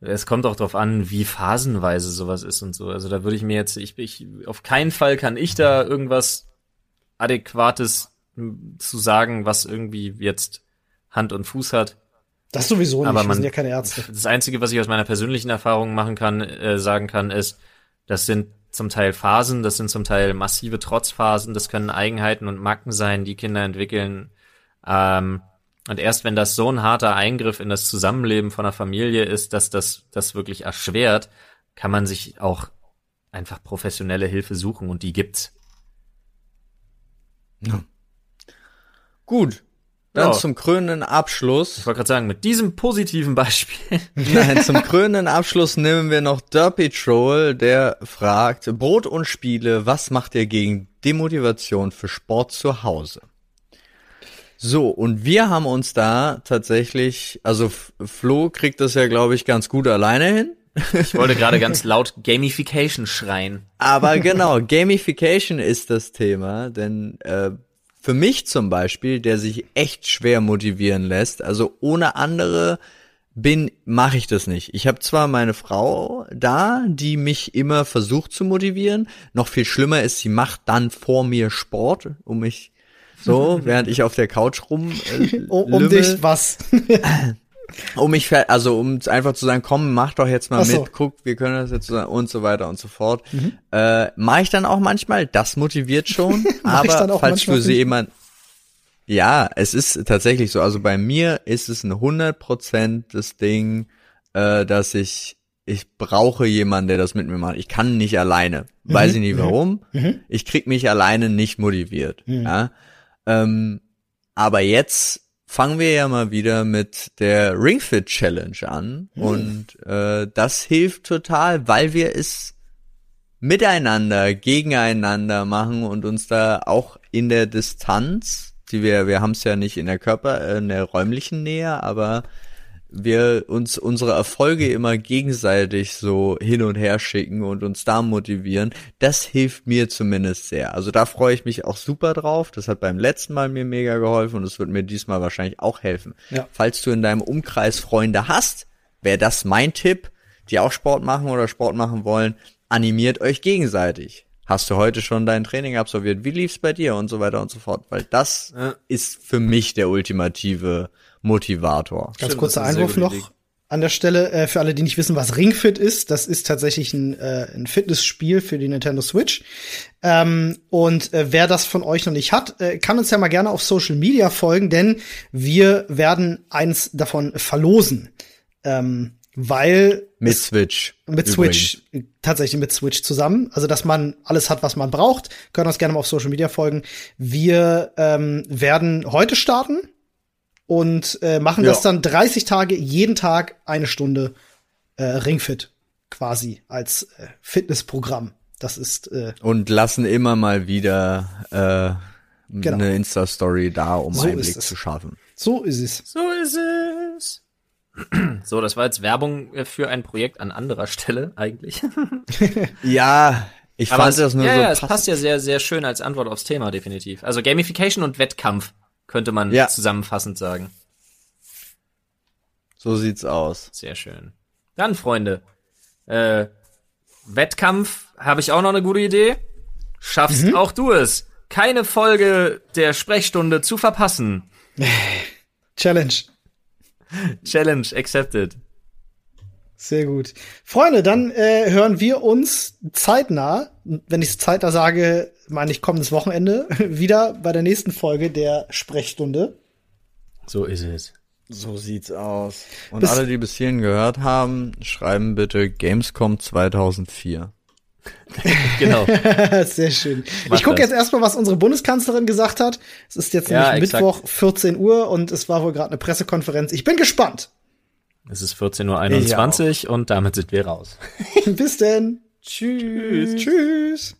es kommt auch drauf an, wie phasenweise sowas ist und so. Also da würde ich mir jetzt, ich, ich, auf keinen Fall kann ich da irgendwas Adäquates m, zu sagen, was irgendwie jetzt Hand und Fuß hat. Das sowieso nicht, Aber wir man- sind ja keine Ärzte. Das Einzige, was ich aus meiner persönlichen Erfahrung machen kann, äh, sagen kann, ist, das sind zum Teil Phasen, das sind zum Teil massive Trotzphasen, das können Eigenheiten und Macken sein, die Kinder entwickeln. Ähm, und erst wenn das so ein harter Eingriff in das Zusammenleben von einer Familie ist, dass das das wirklich erschwert, kann man sich auch einfach professionelle Hilfe suchen und die gibt's. Gut. Dann Ja. zum krönenden Abschluss. Ich wollte gerade sagen, mit diesem positiven Beispiel Nein, zum krönenden Abschluss nehmen wir noch Derpy Troll, der fragt, Brot und Spiele, was macht ihr gegen Demotivation für Sport zu Hause? So, und wir haben uns da tatsächlich, also Flo kriegt das ja, glaube ich, ganz gut alleine hin. Ich wollte gerade ganz laut Gamification schreien. Aber genau, Gamification ist das Thema, denn äh, für mich zum Beispiel, der sich echt schwer motivieren lässt, also ohne andere bin, mache ich das nicht. Ich habe zwar meine Frau da, die mich immer versucht zu motivieren. Noch viel schlimmer ist, sie macht dann vor mir Sport, um mich so, während ich auf der Couch rum äh, Um, um dich was? um mich also um einfach zu sagen, komm, mach doch jetzt mal so. mit, guck, wir können das jetzt und so weiter und so fort. Äh, mache ich dann auch manchmal, das motiviert schon, aber falls für sie jemand ja, es ist tatsächlich so. Also bei mir ist es ein 100% das Ding, äh, dass ich ich brauche jemanden, der das mit mir macht. Ich kann nicht alleine. Weiß ich nicht warum. Ich krieg mich alleine nicht motiviert. Ja? Ähm, aber jetzt fangen wir ja mal wieder mit der Ringfit Challenge an. Und äh, das hilft total, weil wir es miteinander, gegeneinander machen und uns da auch in der Distanz, die wir, wir haben es ja nicht in der Körper, äh, in der räumlichen Nähe, aber wir uns unsere Erfolge immer gegenseitig so hin und her schicken und uns da motivieren, das hilft mir zumindest sehr. Also da freue ich mich auch super drauf. Das hat beim letzten Mal mir mega geholfen und es wird mir diesmal wahrscheinlich auch helfen. Ja. Falls du in deinem Umkreis Freunde hast, wäre das mein Tipp, die auch Sport machen oder Sport machen wollen, animiert euch gegenseitig. Hast du heute schon dein Training absolviert? Wie lief's bei dir und so weiter und so fort? Weil das Ja. ist für mich der ultimative Motivator. Ganz Stimmt, kurzer Einwurf noch Idee. an der Stelle äh, für alle, die nicht wissen, was Ringfit ist. Das ist tatsächlich ein, äh, ein Fitnessspiel für die Nintendo Switch. Ähm, und äh, wer das von euch noch nicht hat, äh, kann uns ja mal gerne auf Social Media folgen, denn wir werden eins davon verlosen. Ähm, weil Mit Switch. mit übrigens. Switch, tatsächlich mit Switch zusammen. Also, dass man alles hat, was man braucht. Können uns gerne mal auf Social Media folgen. Wir ähm, werden heute starten und äh, machen Ja. das dann 30 Tage, jeden Tag eine Stunde äh, Ringfit quasi als äh, Fitnessprogramm. Das ist äh, Und lassen immer mal wieder äh, Genau. eine Insta-Story da, um So Einblick zu schaffen. so ist es. So ist es. So, das war jetzt Werbung äh, für ein Projekt an anderer Stelle eigentlich. Ja, ich Aber fand es, das nur ja, so ja, es passt ja sehr, sehr schön als Antwort aufs Thema, definitiv. Also Gamification und Wettkampf könnte man Ja. zusammenfassend sagen. So sieht's aus. Sehr schön. Dann, Freunde, äh, Wettkampf habe ich auch noch eine gute Idee. Schaffst Mhm. auch du es, keine Folge der Sprechstunde zu verpassen. Challenge. Challenge accepted. Sehr gut. Freunde, dann äh, hören wir uns zeitnah, wenn ich zeitnah sage, meine ich kommendes Wochenende, wieder bei der nächsten Folge der Sprechstunde. So ist es. So sieht's aus. Und bis alle, die bis hierhin gehört haben, schreiben bitte Gamescom 2004. genau. Sehr schön. Mach ich gucke jetzt erstmal, was unsere Bundeskanzlerin gesagt hat. Es ist jetzt Ja, nämlich exakt. Mittwoch, 14 Uhr und es war wohl gerade eine Pressekonferenz. Ich bin gespannt. Es ist 14.21 Uhr und damit sind wir raus. Bis denn. Tschüss. Tschüss.